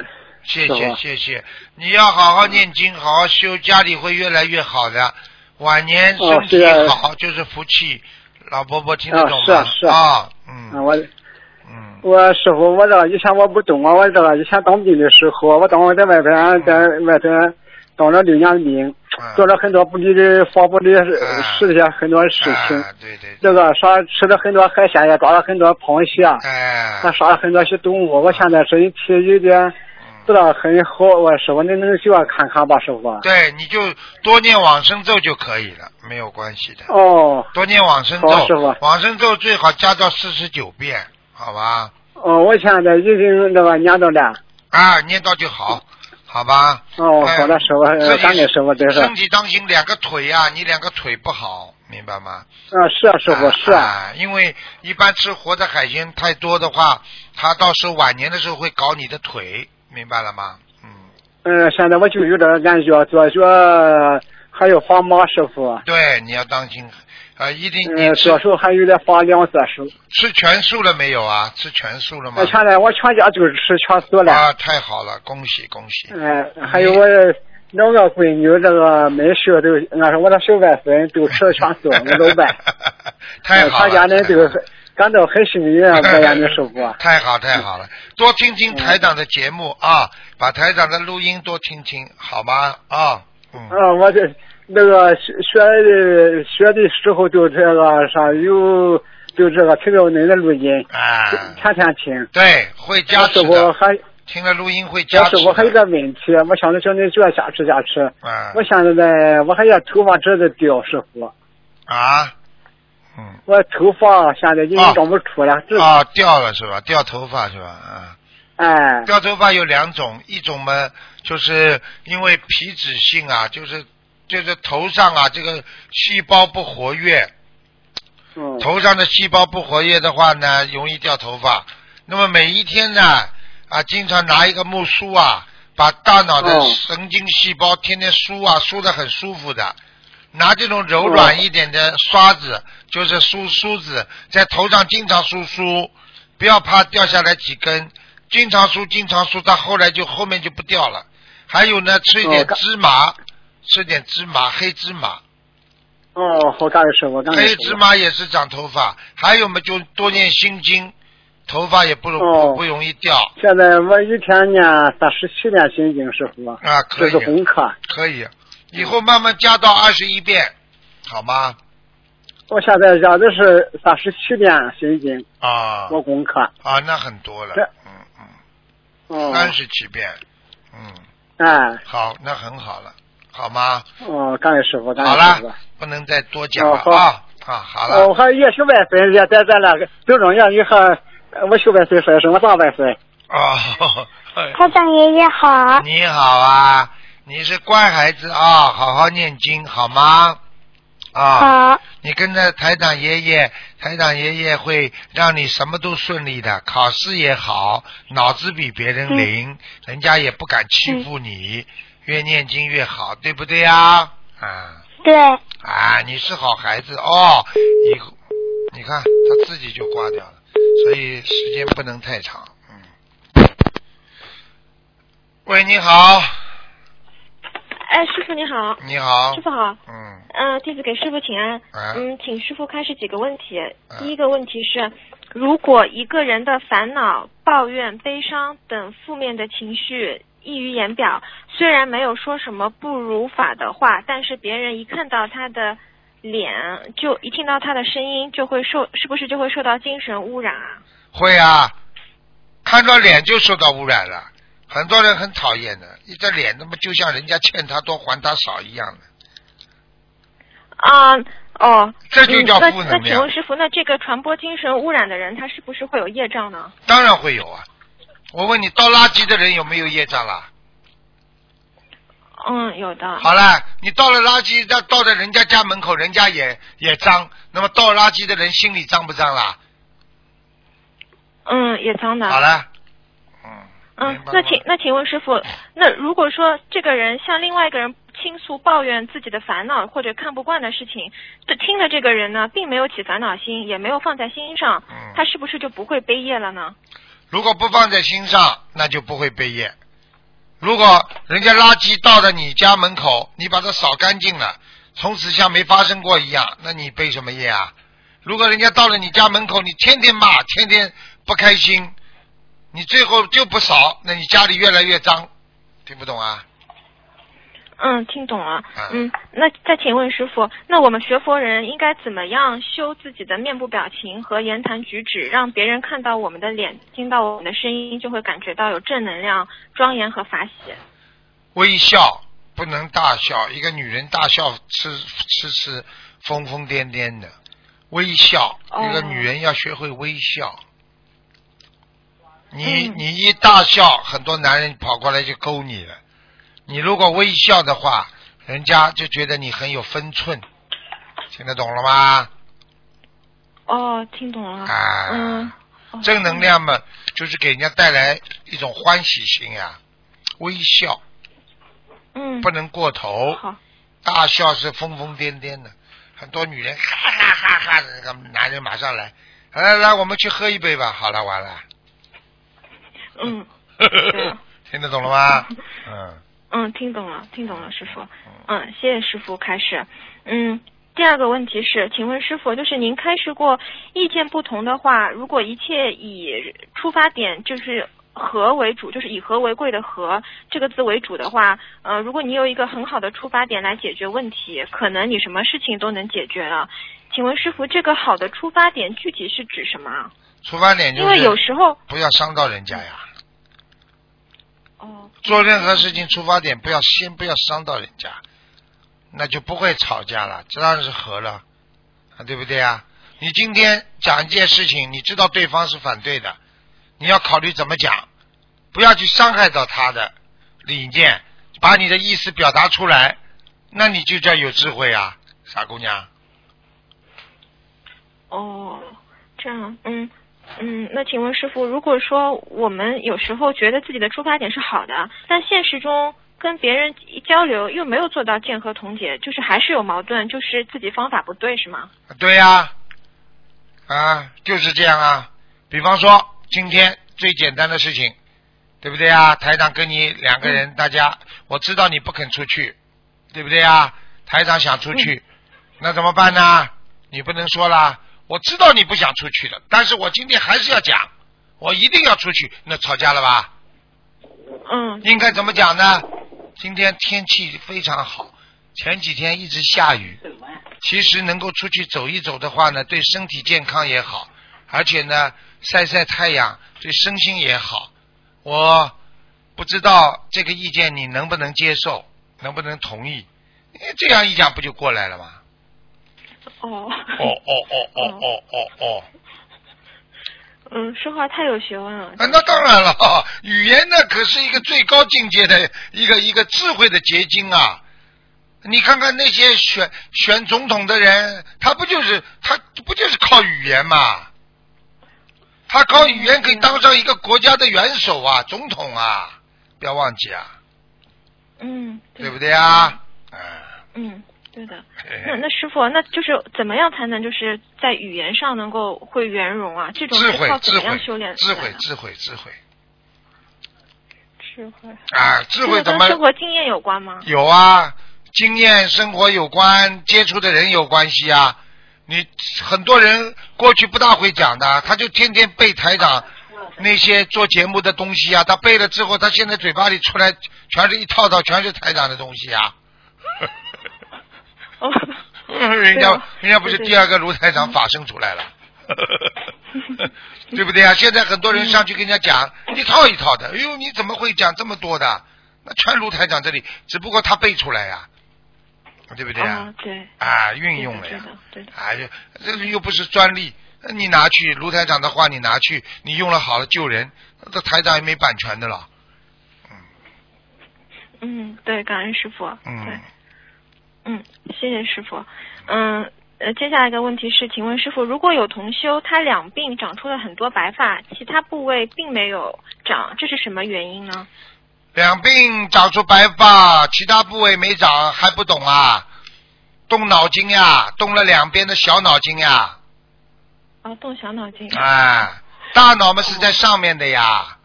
谢谢谢谢，你要好好念经，好好修，家里会越来越好的。晚年身体好就是福气，老伯伯听得懂吗？啊是啊是啊。啊，嗯，嗯我嗯。我师傅，我这个以前我不懂啊，我这个以前当兵的时候，我当我在外边在外边当了六年兵，嗯。做了很多不利的法不利的事嗯。事些很多事情。哎对对，这个杀吃了很多海鲜，也抓了很多螃蟹，哎，还杀了很多些动物。我现在身体有点嗯。不大很好，我师傅，你能叫我看看吧，师傅？对，你就多念往生咒就可以了，没有关系的。哦。多念往生咒师傅，往生咒最好加到四十九遍，好吧？哦，我现在已经那个念到了。啊，念到就好，好吧？哦，哎好的，师傅，感恩师傅，这是。身体当心，两个腿呀、你两个腿不好，明白吗？啊，是啊，师傅，是啊。啊，因为一般吃活的海鲜太多的话，他到时候晚年的时候会搞你的腿，明白了吗？嗯，嗯，现在我就有点感觉，左脚还有发麻，师傅。对，你要当心，啊，一定嗯，你吃左手还有点发凉，左手。吃全素了没有啊？吃全素了吗那？现在我全家就是吃全素了。啊，太好了，恭喜恭喜！嗯，还有我两个闺女，这个没事都，俺说我的小外孙都吃全素，我老伴，(laughs) 太好了，全家人都很感到很幸运啊，这样的师傅。太好太好了，(laughs) 多听听台长的节目啊，把台长的录音多听听，好吗？啊，嗯，啊，我这那个学学学的时候就这个啥有就这个听到您的录音，啊，天天听。对，会加我师傅的，还，听了录音会加我持师傅还有的。个问题，我想着叫你叫加持加持。啊我现在呢，我还要头发这的掉，师傅，啊，嗯，我头发现在已经长不出了，这啊，掉了是吧？掉头发是吧？啊，哎，掉头发有两种，一种嘛，就是因为皮脂性啊，就是就是头上啊这个细胞不活跃，嗯，头上的细胞不活跃的话呢，容易掉头发。那么每一天呢，啊，经常拿一个木梳啊，把大脑的哦神经细胞天天梳啊，梳的很舒服的。拿这种柔软一点的刷子，就是梳梳子，在头上经常梳梳，不要怕掉下来几根，经常梳经常梳，到后来就后面就不掉了。还有呢，吃一点芝麻，吃点芝麻，黑芝麻。哦，好，感恩师傅，感恩黑。芝麻也是长头发，还有嘛就多念心经，头发也不容、哦。不不容易掉。现在我一天念三十七遍心经，师傅，啊，可以这是功课。可以，以后慢慢加到二十一遍，好吗？我现在讲的是三十七遍心经，啊。我功课。啊，那很多了。这，嗯嗯，哦，三十七遍，嗯，哎，好，那很好了，好吗？哦，感恩师傅，感好恩师傅了。，不能再多讲了哦啊啊，好哦，了，我还也是外孙，也在咱那个周中院里和呃我小外孙说是我大外孙。哦，(laughs) 台长爷爷好，你好啊，你是乖孩子啊，好好念经好吗？啊，好，你跟着台长爷爷，台长爷爷会让你什么都顺利的，考试也好，脑子比别人灵，人家也不敢欺负你，越念经越好，对不对呀？啊。对，啊，你是好孩子哦，以后你看他自己就挂掉了，所以时间不能太长。嗯，喂，你好，哎，师傅你好，你好。师，傅好，嗯，嗯、弟子给师傅请安。啊。嗯，请师傅开始几个问题。第一个问题是，如果一个人的烦恼、抱怨、悲伤等负面的情绪溢于言表，虽然没有说什么不如法的话，但是别人一看到他的脸，就一听到他的声音，就会受，是不是就会受到精神污染啊？会啊，看到脸就受到污染了。很多人很讨厌的，一张脸那么就像人家欠他多还他少一样的。啊、哦，这就叫负能量请问师傅，那这个传播精神污染的人，他是不是会有业障呢？当然会有啊。我问你，倒垃圾的人有没有业障啦？嗯，有的。好了，你倒了垃圾，倒倒在人家家门口，人家也也脏。那么倒垃圾的人心里脏不脏啦？嗯，也脏的。好了，嗯，嗯那请那请问师傅，那如果说这个人向另外一个人倾诉抱怨自己的烦恼或者看不惯的事情，这听的这个人呢，并没有起烦恼心，也没有放在心上，嗯他是不是就不会背业了呢？如果不放在心上，那就不会背业。如果人家垃圾倒在你家门口，你把它扫干净了，从此像没发生过一样，那你背什么业啊？如果人家到了你家门口，你天天骂，天天不开心，你最后就不扫，那你家里越来越脏，听不懂啊？嗯，听懂了嗯。嗯，那再请问师傅，那我们学佛人应该怎么样修自己的面部表情和言谈举止，让别人看到我们的脸，听到我们的声音，就会感觉到有正能量、庄严和法喜？微笑不能大笑，一个女人大笑痴痴痴疯疯癫癫的，微笑，哦一个女人要学会微笑。你嗯你一大笑，很多男人跑过来就勾你了。你如果微笑的话，人家就觉得你很有分寸，听得懂了吗？哦，听懂了。啊，嗯。哦正能量嘛，就是给人家带来一种欢喜心呀。微笑嗯。不能过头，好。大笑是疯疯癫癫的，很多女人哈哈哈哈的，那个男人马上来，来来，我们去喝一杯吧。好了，完了，嗯。(laughs) 听得懂了吗？(laughs) 嗯，嗯，听懂了，听懂了，师傅。嗯，谢谢师傅开始。嗯，第二个问题是，请问师傅，就是您开示过，意见不同的话，如果一切以出发点就是和为主，就是以和为贵的和这个字为主的话，呃，如果你有一个很好的出发点来解决问题，可能你什么事情都能解决了。请问师傅，这个好的出发点具体是指什么啊？出发点就是因为有时候，不要伤到人家呀。哦，做任何事情出发点不要先不要伤到人家，那就不会吵架了，这当然是和了，啊，对不对啊？你今天讲一件事情，你知道对方是反对的，你要考虑怎么讲，不要去伤害到他的理念，把你的意思表达出来，那你就叫有智慧啊，傻姑娘。哦，这样，嗯嗯，那请问师傅，如果说我们有时候觉得自己的出发点是好的，但现实中跟别人一交流又没有做到见和同解，就是还是有矛盾，就是自己方法不对，是吗？对呀、啊，就是这样啊。比方说，今天最简单的事情，对不对啊？台长跟你两个人，大家我知道你不肯出去，对不对啊？台长想出去，那怎么办呢？你不能说啦，我知道你不想出去的，但是我今天还是要讲，我一定要出去，那吵架了吧？嗯应该怎么讲呢？今天天气非常好，前几天一直下雨。其实能够出去走一走的话呢，对身体健康也好，而且呢，晒晒太阳对身心也好。我不知道这个意见你能不能接受，能不能同意？哎这样一讲不就过来了吗？哦哦哦哦哦哦哦！嗯，说话太有学问了。啊那当然了，语言那可是一个最高境界的一个一个智慧的结晶啊！你看看那些选选总统的人，他不就是他不就是靠语言嘛？他靠语言可以当上一个国家的元首啊，总统啊！不要忘记啊。嗯。对不对啊？嗯。对的。那那师傅，那就是怎么样才能就是在语言上能够会圆融啊？这种智是靠怎么慧智慧样修炼智慧智慧智慧智慧啊，智慧怎么生活经验有关吗？有啊？经验、生活有关，接触的人有关系啊。你很多人过去不大会讲的，他就天天背台长那些做节目的东西啊，他背了之后，他现在嘴巴里出来全是一套套，全是台长的东西啊。哦，(laughs) 人家人家不是第二个卢台长法身出来了，(laughs) 对不对啊？现在很多人上去跟人家讲一套一套的，哎呦，你怎么会讲这么多的？那全卢台长这里，只不过他背出来呀、对不对啊？哦？对，啊，运用了呀。对的，对的，哎呀，这个又不是专利，那你拿去卢台长的话，你拿去，你用了好了救人，这台长也没版权的了，嗯，嗯对，感恩师傅，对。嗯，，嗯，谢谢师傅。嗯，呃，接下来一个问题是，请问师傅，如果有同修他两鬓长出了很多白发，其他部位并没有长，这是什么原因呢？两鬓长出白发，其他部位没长，还不懂啊？动脑筋呀，动了两边的小脑筋呀，啊，动小脑筋。啊，大脑嘛是在上面的呀，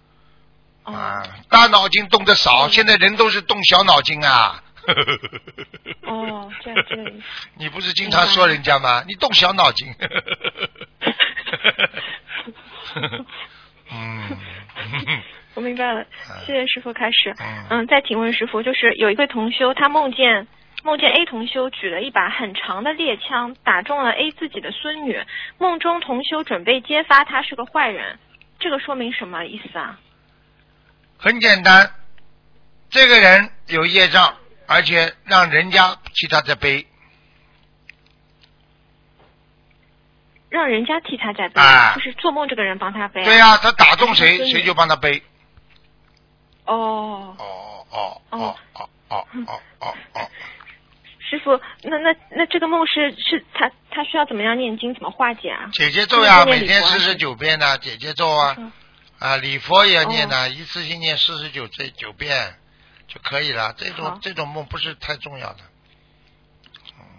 哦啊，大脑筋动的少，现在人都是动小脑筋啊。(laughs) 哦，这样这。你不是经常说人家吗？你动小脑筋。(laughs) 嗯，我明白了，谢谢师傅开始。嗯嗯，再请问师傅，就是有一位同修，他梦见梦见 A 同修举了一把很长的猎枪，打中了 A 自己的孙女。梦中同修准备揭发他是个坏人，这个说明什么意思啊？很简单，这个人有业障，而且让人家替他在背。让人家替他在背，啊。就是做梦这个人帮他背、对呀、他打中谁，谁就帮他背。哦，哦哦哦哦。哦哦哦哦，师傅，那那那这个梦是是他他需要怎么样念经，怎么化解啊？姐姐咒呀，每天四十九遍呢，姐姐咒啊。嗯，啊，礼佛也要念哦呢，一次性念四十九这九遍就可以了。这种这种梦不是太重要的。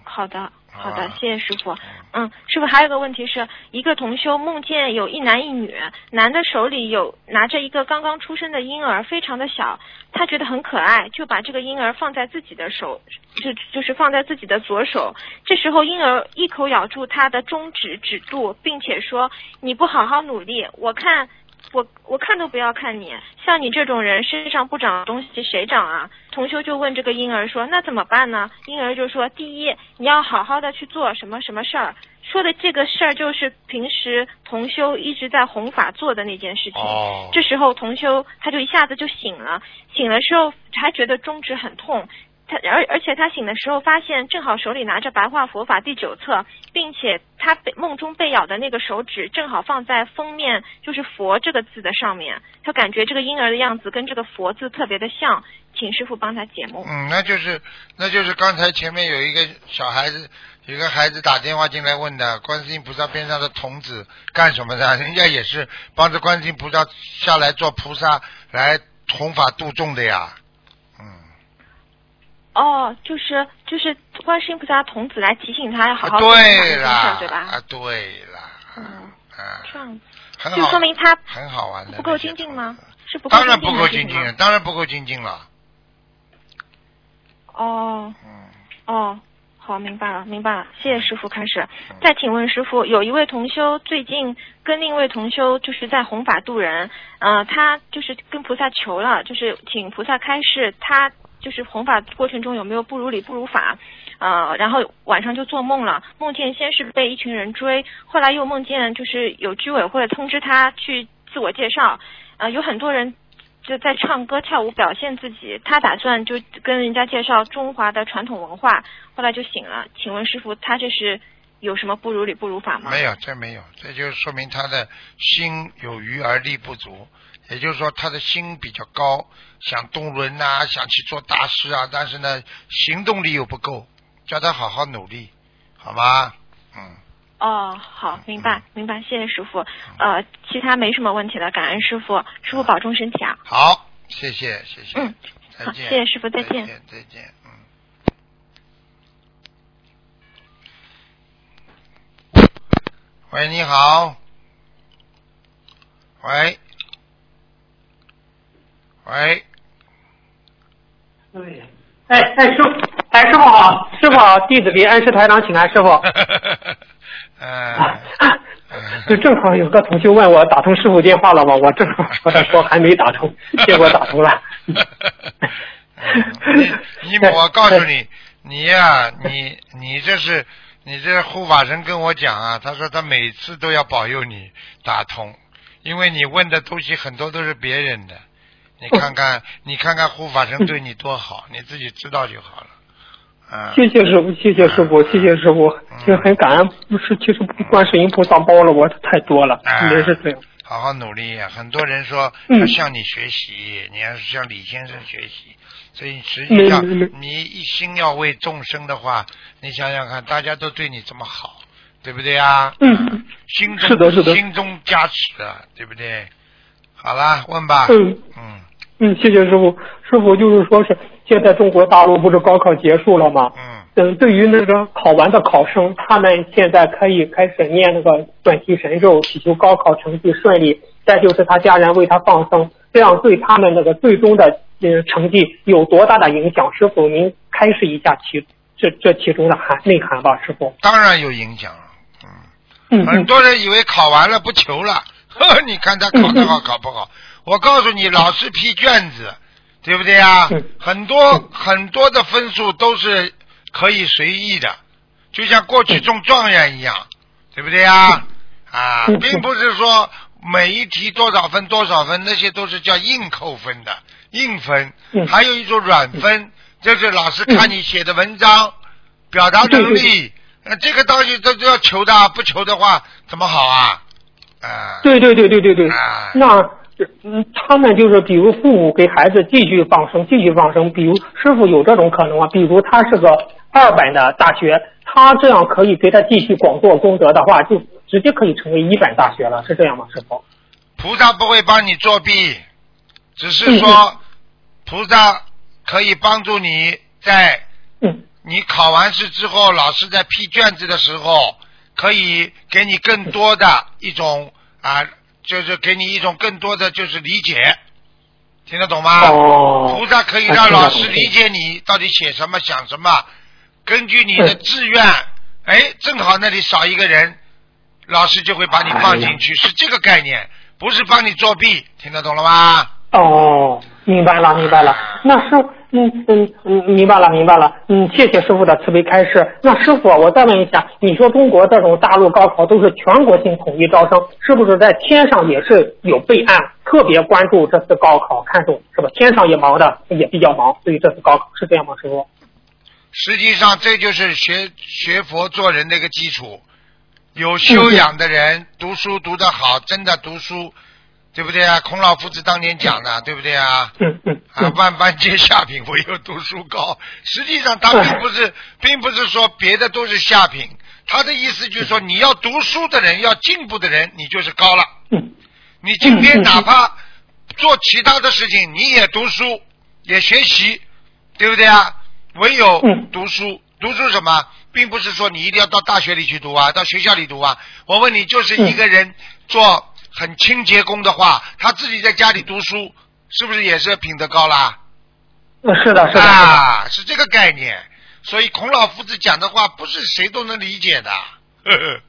好的，好的啊，谢谢师傅。嗯，师傅还有个问题是，一个同修梦见有一男一女，男的手里有拿着一个刚刚出生的婴儿，非常的小，他觉得很可爱，就把这个婴儿放在自己的手，就就是放在自己的左手。这时候婴儿一口咬住他的中指指肚，并且说：“你不好好努力，我看。”我我看都不要看你，像你这种人身上不长东西谁长啊？同修就问这个婴儿说：“那怎么办呢？”婴儿就说：“第一，你要好好的去做什么什么事儿。”说的这个事儿就是平时同修一直在弘法做的那件事情。哦这时候同修他就一下子就醒了，醒了之后还觉得中指很痛。他而而且他醒的时候发现正好手里拿着《白话佛法》第九册，并且他被梦中被咬的那个手指正好放在封面，就是“佛”这个字的上面。他感觉这个婴儿的样子跟这个“佛”字特别的像，请师傅帮他解梦。嗯，那就是那就是刚才前面有一个小孩子，有个孩子打电话进来问的，观世音菩萨边上的童子干什么的？(laughs) 人家也是帮着观世音菩萨下来做菩萨来弘法度众的呀。嗯，哦，就是就是观世音菩萨童子来提醒他要好好对啦，对吧？啊，对啦，嗯，啊，这样子很好，就说明他很好玩的。不够精进吗？是不够当然不够精进了，当然不够精进了。哦嗯，哦，好，明白了，明白了，谢谢师傅。开始，嗯再请问师傅，有一位同修最近跟另一位同修就是在弘法度人，呃，他就是跟菩萨求了，就是请菩萨开示他。就是弘法过程中有没有不如理不如法，呃，然后晚上就做梦了，梦见先是被一群人追，后来又梦见就是有居委会通知他去自我介绍，呃，有很多人就在唱歌跳舞表现自己，他打算就跟人家介绍中华的传统文化，后来就醒了。请问师傅，他这是有什么不如理不如法吗？没有，这没有，这就说明他的心有余而力不足。也就是说他的心比较高，想动轮呐、想去做大事啊，但是呢，行动力又不够，叫他好好努力，好吗？嗯，哦，好，明白明白，谢谢师傅。呃，其他没什么问题了，感恩师傅，师傅保重身体啊。好，谢谢谢谢，嗯，好，再见，谢谢师傅，再见。再见再见，嗯。喂，你好。喂。喂。哎哎，师傅，哎师傅好，师傅好，弟子给恩师台长请安，师傅。嗯。(laughs) 就正好有个同学问我打通师傅电话了吗？我正好说他说还没打通，(laughs) 结果打通了。(laughs) 你我告诉你，你呀、你你这是你这护法神跟我讲啊，他说他每次都要保佑你打通，因为你问的东西很多都是别人的，你看看你看看护法神对你多好，你自己知道就好了。嗯，谢谢师傅，谢谢师傅，谢谢师傅，其实很感恩，不是，其实观世音菩萨包了我太多了，啊也是这样。好好努力呀、很多人说嗯要向你学习，你要是向李先生学习，所以实际上你一心要为众生的话，你想想看，大家都对你这么好，对不对呀？嗯，心中是的是的心中加持啊，对不对？好了，问吧。嗯嗯嗯，谢谢师傅。师傅就是说是现在中国大陆不是高考结束了吗？嗯嗯，对于那个考完的考生，他们现在可以开始念那个转提神咒，祈求高考成绩顺利。再就是他家人为他放生，这样对他们那个最终的呃成绩有多大的影响？师傅，您开示一下其这这其中的含内涵吧，师傅。当然有影响了。嗯很多人以为考完了不求了，呵呵，你看他考得好考不好？我告诉你，老师批卷子，对不对啊？嗯很多很多的分数都是可以随意的，就像过去中状元一样，对不对啊？啊，嗯并不是说每一题多少分多少分，那些都是叫硬扣分的硬分，嗯还有一种软分，就是老师看你写的文章，表达能力，那，这个东西都都要求的，不求的话怎么好啊？啊，对对对对对对，啊。那嗯，他们就是比如父母给孩子继续放生，继续放生，比如师傅有这种可能吗？比如他是个二本的大学，他这样可以给他继续广做功德的话，就直接可以成为一本大学了，是这样吗？师傅？菩萨不会帮你作弊，只是嗯说菩萨可以帮助你在嗯你考完试之后，老师在批卷子的时候，可以给你更多的一种啊，就是给你一种更多的就是理解，听得懂吗？哦菩萨可以啊让老师理解你到底写什么、想什么，根据你的嗯志愿，哎，正好那里少一个人，老师就会把你放进去，是这个概念，不是帮你作弊，听得懂了吗？哦，明白了，明白了。那师，嗯嗯嗯，明白了，明白了。嗯，谢谢师傅的慈悲开示。那师傅，我再问一下，你说中国这种大陆高考都是全国性统一招生，是不是在天上也是有备案，特别关注这次高考，看重是吧？天上也忙的也比较忙，对于这次高考是这样吗，师傅？实际上，这就是学学佛做人的一个基础。有修养的人，读书读得好，真的读书，对不对啊？孔老夫子当年讲的，对不对啊？嗯嗯啊，万般皆下品，唯有读书高。(laughs) 实际上，他并不是，并不是说别的都是下品，他的意思就是说，你要读书的人，要进步的人，你就是高了。嗯你今天哪怕做其他的事情，你也读书，也学习，对不对啊？唯有嗯读书，读书什么，并不是说你一定要到大学里去读啊，到学校里读啊。我问你，就是一个人做很清洁工的话，他自己在家里读书，是不是也是品德高啦？呃是的，是的，是的。啊，是这个概念。所以孔老夫子讲的话，不是谁都能理解的。呵 (laughs) 呵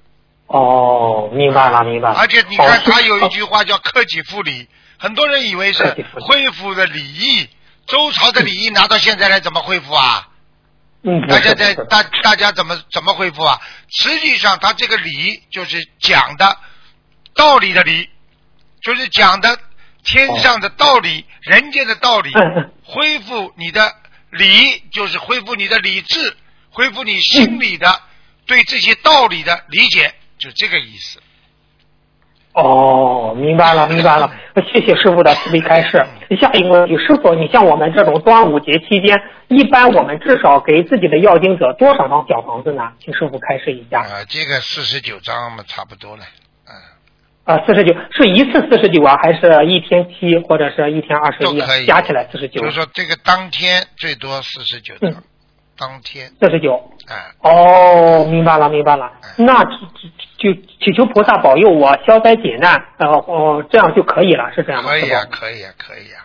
哦，明白了，明白了。而且你看，哦他有一句话叫“克己复礼”，很多人以为是恢复的礼仪，周朝的礼仪拿到现在来怎么恢复啊？嗯，大家在大大家怎么怎么恢复啊？实际上，他这个礼就是讲的道理的理，就是讲的天上的道理、人间的道理。恢复你的理，就是恢复你的理智，恢复你心里的对这些道理的理解，就这个意思。哦，明白了，明白了。谢谢师傅的慈悲开示。下一个问题，师傅，你像我们这种端午节期间，一般我们至少给自己的要经者多少张小房子呢？请师傅开示一下。啊，这个四十九张嘛，差不多了。啊，四十九是一次四十九啊，还是一天七或者是一天二十一？加起来四十九。就是说，这个当天最多四十九张，当天四十九。哎，哦，明白了，明白了。那就祈求菩萨保佑我消灾解难，然后哦，这样就可以了，是这样吗？可以啊，可以啊，可以啊。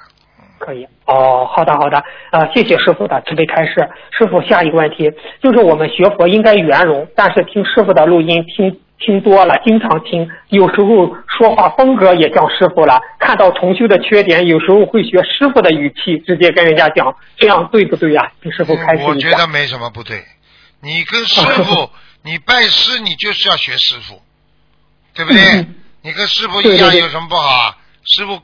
可以哦，好的好的，啊，谢谢师傅的慈悲开示。师傅，下一个问题就是我们学佛应该圆融，但是听师傅的录音听听多了，经常听，有时候说话风格也像师傅了。看到同修的缺点，有时候会学师傅的语气，直接跟人家讲，这样对不对呀？请师傅开心。我觉得没什么不对，你跟师傅，(laughs) 你拜师，你就是要学师傅，对不对？你跟师傅一样有什么不好啊？师傅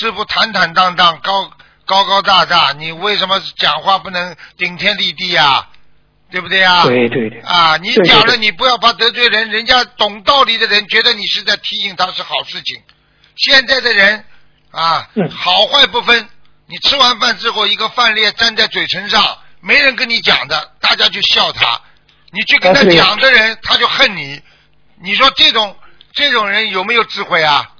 师傅坦坦荡荡高。高高大大，你为什么讲话不能顶天立地呀？对不对啊？对对对。啊，你讲了，你不要怕得罪人，人家懂道理的人觉得你是在提醒他是好事情。现在的人啊，好坏不分。你吃完饭之后，一个饭粒粘在嘴唇上，没人跟你讲的，大家就笑他。你去跟他讲的人，他就恨你。你说这种这种人有没有智慧啊？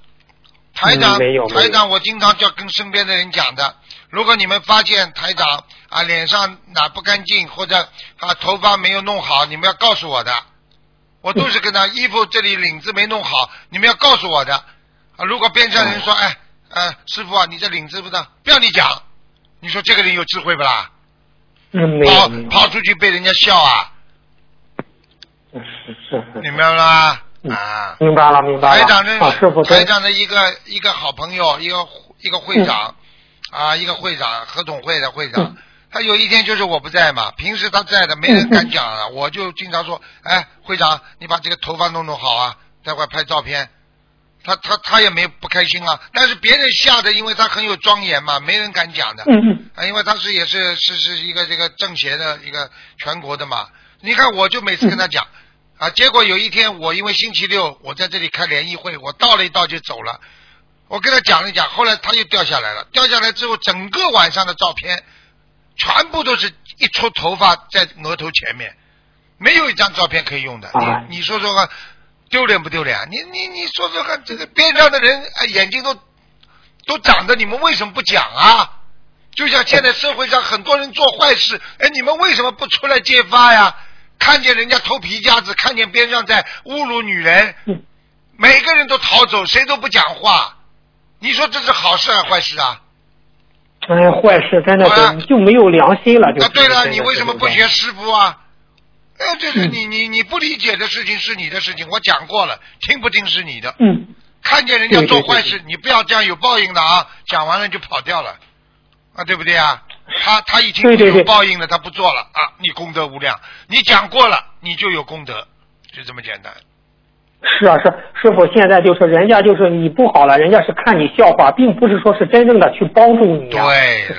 台长，台长，我经常叫跟身边的人讲的。如果你们发现台长啊脸上哪不干净或者啊头发没有弄好，你们要告诉我的。我都是跟他衣服这里领子没弄好，你们要告诉我的。啊，如果边上人说，哎，呃，师傅啊，你这领子不当，不要你讲。你说这个人有智慧不啦？嗯，跑跑出去被人家笑啊？是是是。明白了吗？啊，明白了，明白了。台长的师傅，台长的一个一个好朋友，一个一个会长。啊，一个会长，合总会的会长，他有一天就是我不在嘛，平时他在的，没人敢讲了，(laughs) 我就经常说，哎，会长，你把这个头发弄弄好啊，待会拍照片。他他他也没不开心啊，但是别人吓得，因为他很有庄严嘛，没人敢讲的。嗯啊，因为他是也是是是一个这个政协的一个全国的嘛。你看，我就每次跟他讲，啊，结果有一天我因为星期六我在这里开联谊会，我到了一到就走了。我跟他讲了讲，后来他又掉下来了。掉下来之后，整个晚上的照片全部都是一撮头发在额头前面，没有一张照片可以用的。你你说说看，丢脸不丢脸？你你你说说看，这个边上的人啊眼睛都都长的，你们为什么不讲啊？就像现在社会上很多人做坏事，哎，你们为什么不出来揭发呀？看见人家偷皮夹子，看见边上在侮辱女人，每个人都逃走，谁都不讲话。你说这是好事还是坏事啊？哎，坏事，真的是就没有良心了。啊，对了，你为什么不学师傅啊？哎，这是你你你不理解的事情是你的事情，我讲过了，听不听是你的。嗯。看见人家做坏事，你不要这样有报应的啊！讲完了就跑掉了，啊，对不对啊？他他已经有报应了，他不做了啊！你功德无量，你讲过了，你就有功德，就这么简单。是啊，是师傅，现在就是人家就是你不好了，人家是看你笑话，并不是说是真正的去帮助你。对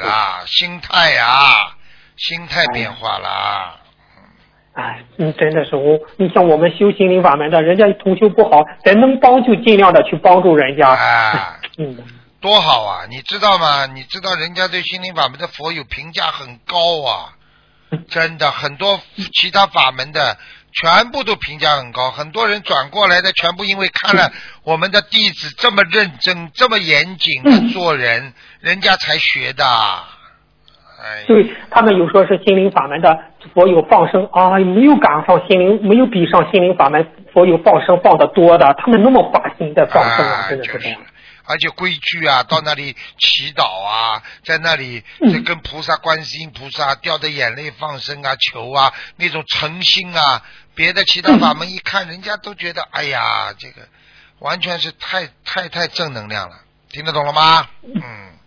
啦，心态呀，心态变化了。哎，你，真的是我，你像我们修心灵法门的，人家同修不好，咱能帮就尽量的去帮助人家。哎，嗯，多好啊！你知道吗？你知道人家对心灵法门的佛友评价很高啊，真的，很多其他法门的。全部都评价很高，很多人转过来的，全部因为看了我们的弟子这么认真、这么严谨的做人，人家才学的。哎，对他们有说是心灵法门的佛有放生啊，没有赶上心灵，没有比上心灵法门佛有放生放的多的，他们那么发心在放生啊，真的是这样。而且规矩啊，到那里祈祷啊，在那里这跟菩萨、观世音菩萨掉的眼泪放生啊、求啊，那种诚心啊。别的其他法门一看，人家都觉得，哎呀，这个完全是太太太正能量了，听得懂了吗？嗯，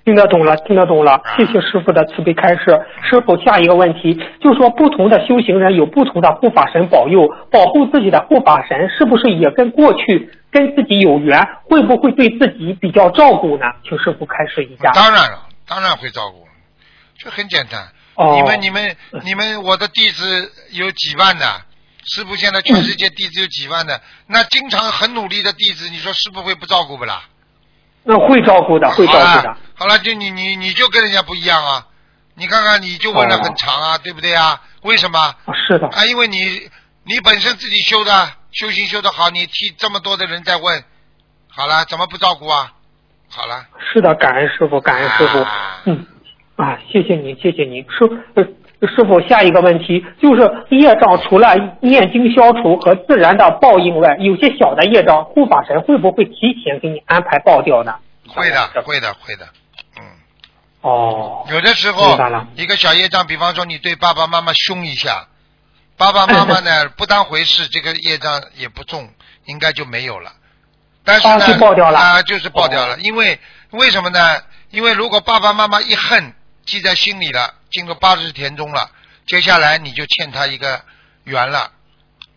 听得懂了，听得懂了。谢谢师傅的慈悲开示。师傅，下一个问题，就说不同的修行人有不同的护法神保佑，保护自己的护法神是不是也跟过去跟自己有缘，会不会对自己比较照顾呢？请师傅开示一下。当然了，当然会照顾，这很简单。哦。你们、你们、你们，我的弟子有几万的。师傅现在全世界弟子有几万的，那经常很努力的弟子，你说师傅会不照顾不啦？那会照顾的，会照顾的。好了，就你你你就跟人家不一样啊！你看看，你就问了很长啊，对不对啊？为什么？是的。啊，因为你你本身自己修的修行修得好，你替这么多的人在问，好了，怎么不照顾啊？好了。是的，感恩师傅，感恩师傅。嗯，啊，谢谢你，谢谢你，师呃师傅。下一个问题就是业障，除了念经消除和自然的报应外，有些小的业障，护法神会不会提前给你安排报掉呢？会的，会的，会的。嗯。哦。有的时候，一个小业障，比方说你对爸爸妈妈凶一下，爸爸妈妈呢 (laughs) 不当回事，这个业障也不重，应该就没有了。但是呢，啊，就是爆掉了，因为为什么呢？因为如果爸爸妈妈一恨记在心里了，经过八十田中了，接下来你就欠他一个缘了，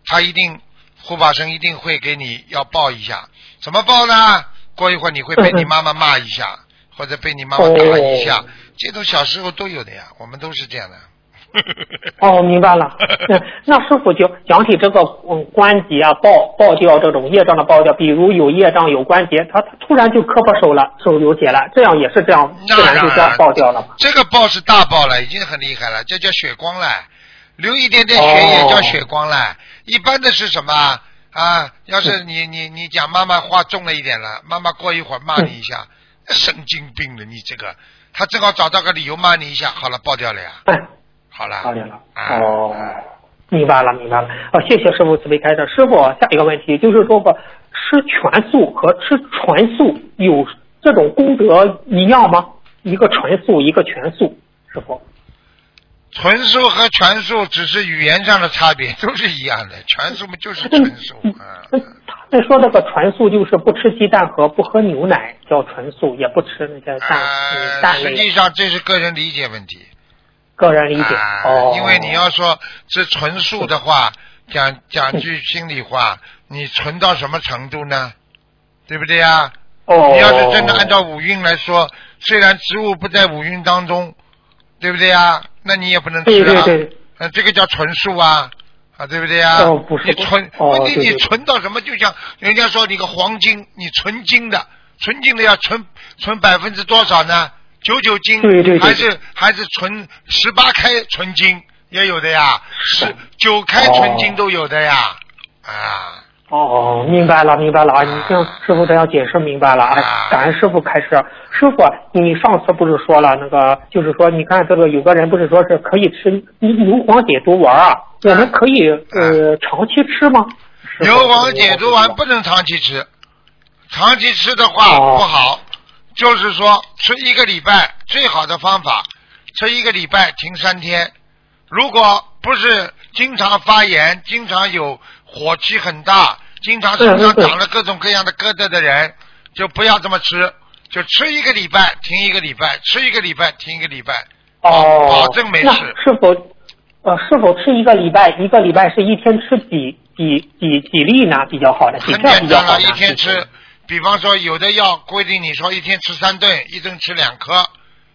他一定护法神一定会给你要报一下，怎么报呢？过一会儿你会被你妈妈骂一下，或者被你妈妈打一下，这种小时候都有的呀，我们都是这样的。(laughs) 哦，明白了。(laughs) 那师傅就讲起这个嗯关节啊爆爆掉这种业障的爆掉，比如有业障有关节，他突然就磕破手了，手流血了，这样也是这样，自然就这样爆掉了嘛。这个爆是大爆了，已经很厉害了，这叫血光了，流一点点血也叫血光了。一般的是什么啊？要是你你你讲妈妈话重了一点了，妈妈过一会儿骂你一下，神经病了，你这个，他正好找到个理由骂你一下，好了，爆掉了呀。好了，好了，哦，明白了，明白了。哦，谢谢师傅慈悲开示。师傅，下一个问题就是说，吧吃全素和吃纯素有这种功德一样吗？一个纯素，一个全素，师傅。纯素和全素只是语言上的差别，都是一样的。全素嘛就是纯素。嗯，那说那个纯素就是不吃鸡蛋和不喝牛奶叫纯素，也不吃那些蛋蛋类。实际上这是个人理解问题。个人理解哦，因为你要说是纯素的话，讲讲句心里话，你纯到什么程度呢？对不对呀？哦，你要是真的按照五蕴来说，虽然植物不在五蕴当中，对不对呀？那你也不能吃啊。呃，这个叫纯素啊，啊，对不对呀？哦，不是。你纯，问题你纯到什么？就像人家说你个黄金，你纯金的，纯金的要纯纯百分之多少呢？九九金还是还是纯十八开纯金也有的呀，十九开纯金都有的呀，啊。哦，明白了，明白了啊！你听师傅这样解释明白了啊！感恩师傅开始。师傅，你上次不是说了那个，就是说，你看这个有个人不是说是可以吃牛黄解毒丸啊？我们可以呃长期吃吗？牛黄解毒丸不能长期吃，长期吃的话不好。就是说，吃一个礼拜最好的方法，吃一个礼拜停三天。如果不是经常发炎、经常有火气很大、经常身上长了各种各样的疙瘩的人，就不要这么吃。就吃一个礼拜停一个礼拜，吃一个礼拜停一个礼拜，哦，保证没事。是否呃是否吃一个礼拜？一个礼拜是一天吃几几几几粒呢？比较好的，很简单了，一天吃。比方说，有的药规定你说一天吃三顿，一顿吃两颗，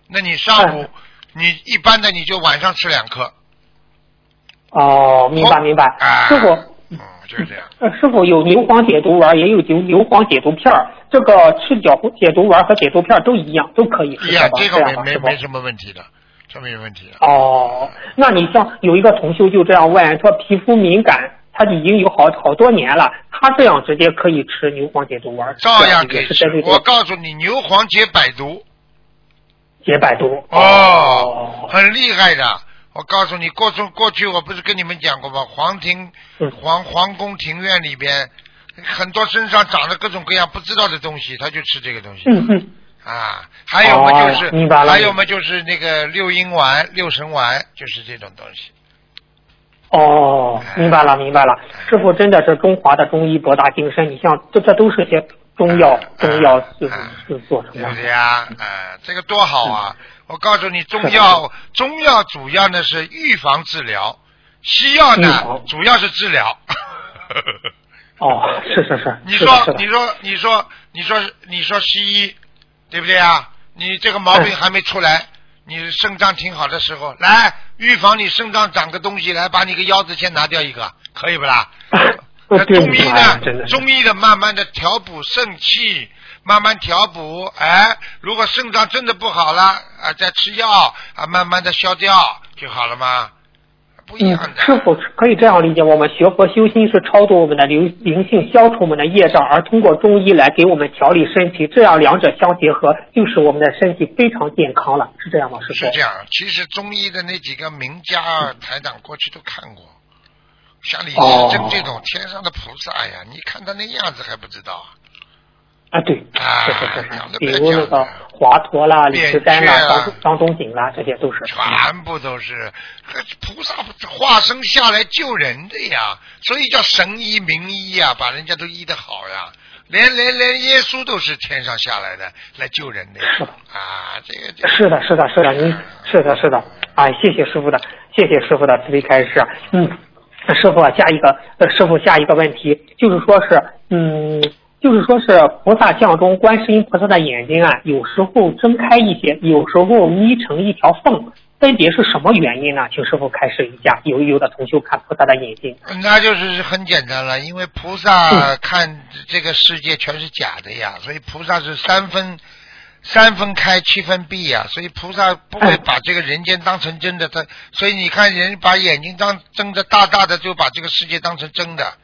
那你上午你一般的你就晚上吃两颗。哦，明白明白。师傅，嗯，就是这样。呃师傅有牛黄解毒丸，也有牛牛黄解毒片儿。这个吃脚解毒丸和解毒片都一样，都可以。一样，这个没没没什么问题的，这没有问题的。哦，那你像有一个同修就这样问，说皮肤敏感。他已经有好好多年了，他这样直接可以吃牛黄解毒丸，照样可以吃。我告诉你，牛黄解百毒，解百毒哦，很厉害的。我告诉你，过中过去我不是跟你们讲过吗？皇庭皇皇宫庭院里边，很多身上长了各种各样不知道的东西，他就吃这个东西。嗯嗯。啊，还有嘛就是，还有嘛就是那个六阴丸、六神丸，就是这种东西。哦，明白了，明白了。师傅真的是中华的中医博大精深，你像这这都是些中药，中药是是做成的。对呀，哎，这个多好啊！我告诉你，中药中药主要呢是预防治疗，西药呢主要是治疗。(laughs) 哦，是是是。(laughs) 你说你说你说你说你说西医，对不对啊？你这个毛病还没出来，你肾脏挺好的时候，来预防你肾脏长个东西来，把你个腰子先拿掉一个，可以不啦？(laughs) 那中医呢，的中医的慢慢的调补肾气，慢慢调补，哎，如果肾脏真的不好了，啊，再吃药啊，慢慢的消掉就好了吗？不一嗯样的。，是否可以这样理解？我们学佛修心是超度我们的灵灵性，消除我们的业障，而通过中医来给我们调理身体，这样两者相结合，就使我们的身体非常健康了，是这样吗？师傅？是这样，其实中医的那几个名家台长过去都看过，像李时珍这种天上的菩萨呀，你看他那样子还不知道啊？啊，对，啊是是是是，(laughs) 比如那个华佗啦、李时珍啦、张张仲景啦，这些都是。全部都是菩萨化身下来救人的呀，所以叫神医名医呀，把人家都医得好呀。连连连耶稣都是天上下来的来救人的呀啊，这个这个是的，是的，是的，您是的，是的，哎，谢谢师傅的，谢谢师傅的慈悲开示。嗯，那师傅啊，下一个，呃，师傅下一个问题就是说是，嗯，就是说是菩萨像中，观世音菩萨的眼睛啊，有时候睁开一些，有时候眯成一条缝，分别是什么原因呢？请师傅开示一下。有有的同修看菩萨的眼睛，那就是很简单了，因为菩萨看这个世界全是假的呀，所以菩萨是三分三分开七分闭呀，所以菩萨不会把这个人间当成真的，他所以你看人把眼睛当睁着大大的，就把这个世界当成真的，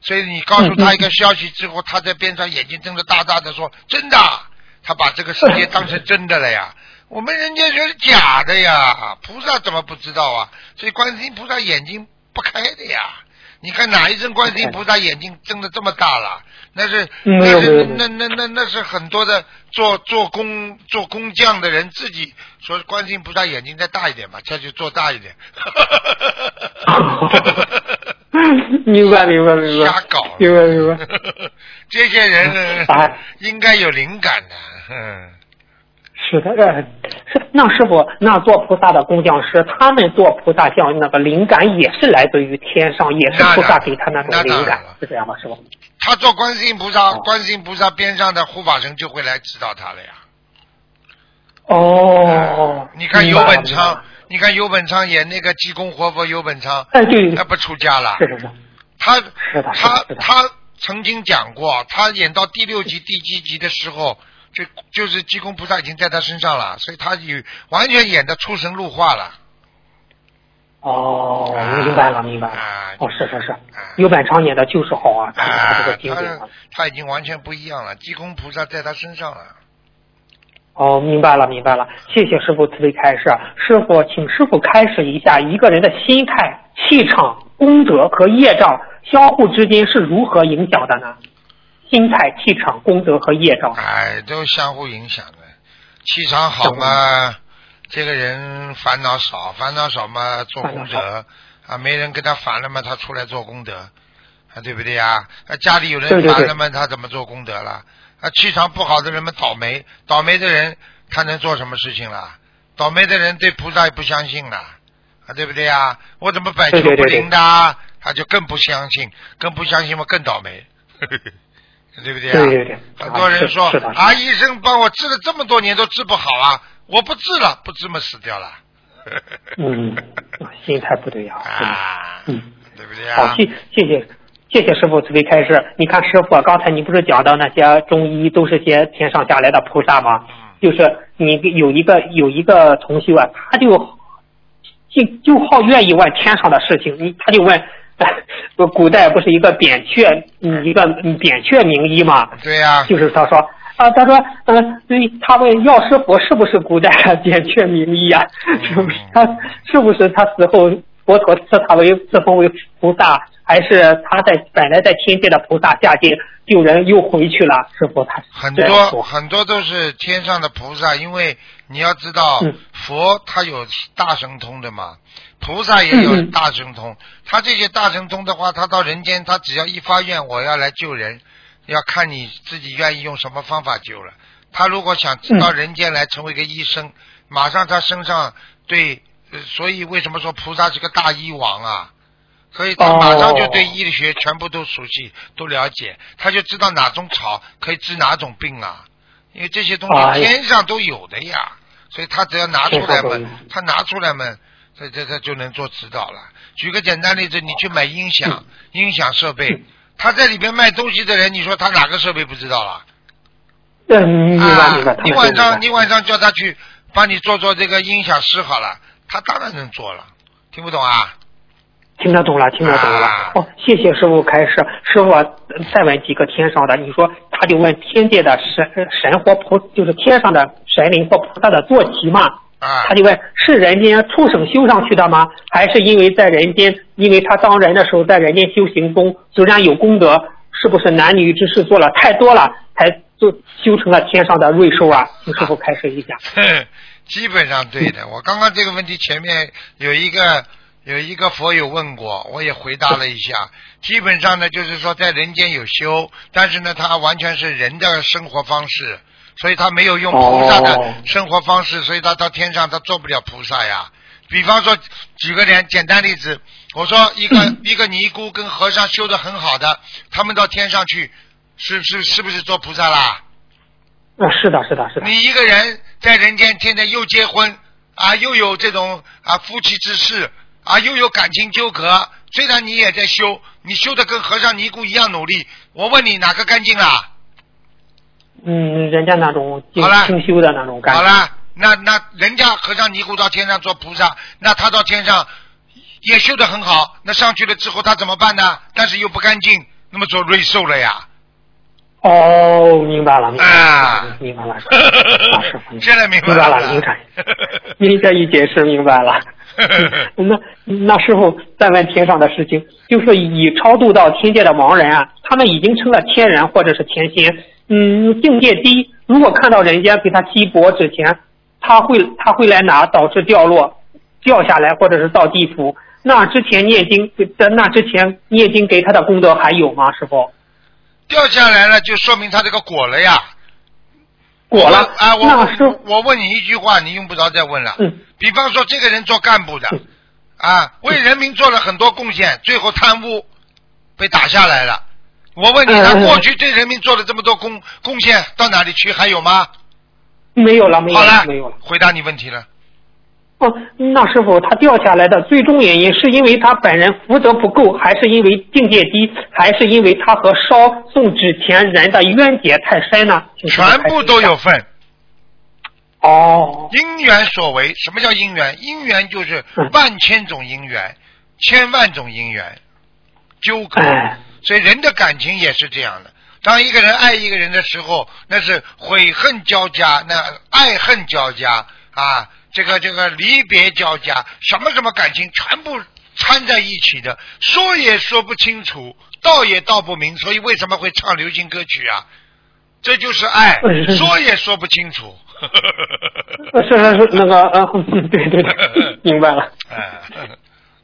所以你告诉他一个消息之后，他在边上眼睛睁得大大的说真的，他把这个世界当成真的了呀。我们人家说是假的呀，菩萨怎么不知道啊？所以观世音菩萨眼睛不开的呀。你看哪一尊观世音菩萨眼睛睁得这么大了？那是嗯那是那那那那是很多的做做工做工匠的人自己说观世音菩萨眼睛再大一点吧，再去做大一点。(laughs) 明白明白明白，瞎搞，明白明白。(laughs) 这些人呢哎应该有灵感的，嗯。(laughs) 是的，呃，是那师傅，那做菩萨的工匠师，他们做菩萨像那个灵感也是来自于天上，也是菩萨给他那种灵感，是这样吗？师傅？他做观世音菩萨，观世音菩萨边上的护法神就会来指导他了呀。哦，你看明白了游本昌你看游本昌演那个济公活佛游本昌，哎，对对对，那不出家了？是是是，他他，他曾经讲过，他演到第六集、第七集的时候，就就是济公菩萨已经在他身上了，所以他有完全演的出神入化了。哦，明白了明白了，啊，哦，是是是，游本昌演的就是好啊，他他这个啊，经典啊他。他已经完全不一样了，济公菩萨在他身上了。哦，明白了，明白了，谢谢师傅慈悲开示。师傅，请师傅开示一下，一个人的心态、气场、功德和业障相互之间是如何影响的呢？心态、气场、功德和业障。哎，都相互影响的。气场好嘛，这个人烦恼少，烦恼少嘛，做功德啊，没人跟他烦了嘛，他出来做功德，啊，对不对呀？啊，家里有人烦了嘛，他怎么做功德了？啊，气场不好的人们倒霉，倒霉的人他能做什么事情啦？倒霉的人对菩萨也不相信了，啊，对不对呀？我怎么百求不灵的啊？他就更不相信，更不相信嘛，更倒霉，(laughs) 对不对啊？对对对，很多人说啊医生帮我治了这么多年都治不好啊，我不治了，不治嘛死掉了。嗯，(laughs) 心态不对呀、啊，嗯，对不对好，啊？谢谢谢谢谢师傅慈悲开示。你看师傅啊，刚才你不是讲到那些中医都是些天上下来的菩萨吗？就是你有一个有一个同修啊，他就就就好愿意问天上的事情，你他就问。呃 (laughs) 古代不是一个扁鹊，嗯一个嗯扁鹊名医嘛？对呀、就是他说啊，他说，嗯、对，他问药师佛是不是古代的扁鹊名医啊？(laughs) 是不是他是不是他死后佛陀赐他为赐封为菩萨，还是他在本来在天界的菩萨下界救人又回去了？师傅他很多很多都是天上的菩萨，因为你要知道，嗯佛他有大神通的嘛，菩萨也有大神通。他这些大神通的话，他到人间，他只要一发愿，我要来救人，要看你自己愿意用什么方法救了。他如果想嗯到人间来成为一个医生，马上他身上对，呃所以为什么说菩萨是个大医王啊？所以他马上就对哦医学全部都熟悉、都了解，他就知道哪种草可以治哪种病啊。因为这些东西天上都有的呀，所以他只要拿出来嘛他拿出来嘛，这这这就能做指导了。举个简单例子，你去买音响、音响设备，他在里边卖东西的人，你说他哪个设备不知道了？嗯。啊你晚上你晚上叫他去帮你做做这个音响师好了，他当然能做了。听不懂啊？听得懂了，听得懂了。啊哦，谢谢师傅开示。师傅呃再问几个天上的，你说他就问天界的神神或菩，就是天上的神灵或菩萨的坐骑嘛？啊他就问是人间畜生修上去的吗？还是因为在人间，因为他当人的时候在人间修行中虽然有功德，是不是男女之事做了太多了，才就修成了天上的瑞兽啊？请师傅开示一下。(laughs) 基本上对的。我刚刚这个问题前面有一个有一个佛友问过，我也回答了一下。基本上呢，就是说在人间有修，但是呢，他完全是人的生活方式，所以他没有用菩萨的哦生活方式，所以他到天上他做不了菩萨呀。比方说，举个简简单例子，我说一个、(coughs) 一个尼姑跟和尚修的很好的，他们到天上去，是是是不是做菩萨啦？啊，是的，是的，是的。你一个人在人间天天又结婚啊，又有这种啊夫妻之事啊，又有感情纠葛。虽然你也在修，你修的跟和尚尼姑一样努力，我问你哪个干净啊？嗯，人家那种清修的那种感觉。好了，那那人家和尚尼姑到天上做菩萨，那他到天上也修的很好，那上去了之后他怎么办呢？但是又不干净，那么做瑞兽了呀。哦，明白了，明白了，啊明白了，(laughs) 啊，师傅，现在明白明白了了，明白，(laughs) 您这一解释明白了。(laughs) 那那师傅再问天上的事情，就是已超度到天界的盲人啊，他们已经成了天人或者是天仙，嗯，境界低，如果看到人家给他锡箔纸钱，他会他会来拿，导致掉落掉下来，或者是到地府。那之前念经，在那之前念经给他的功德还有吗？师傅？掉下来了，就说明他这个果了呀。果了啊！我我我问你一句话，你用不着再问了。嗯。比方说，这个人做干部的，啊，为人民做了很多贡献，最后贪污被打下来了。我问你，他过去对人民做了这么多贡贡献，到哪里去？还有吗？没有了，没有了，没有了。回答你问题了。哦，那师傅他掉下来的最终原因是因为他本人福德不够，还是因为境界低，还是因为他和烧送纸钱人的冤结太深呢？全部都有份。哦。因缘所为，什么叫因缘？因缘就是嗯万千种因缘，千万种因缘纠葛。哎所以人的感情也是这样的。当一个人爱一个人的时候，那是悔恨交加，那爱恨交加啊，这个这个离别交加，什么什么感情全部掺在一起的，说也说不清楚，道也道不明。所以为什么会唱流行歌曲啊？这就是爱，(laughs) 嗯说也说不清楚。呃 (laughs) 是是是那个 (laughs) 啊，对对对，明白了。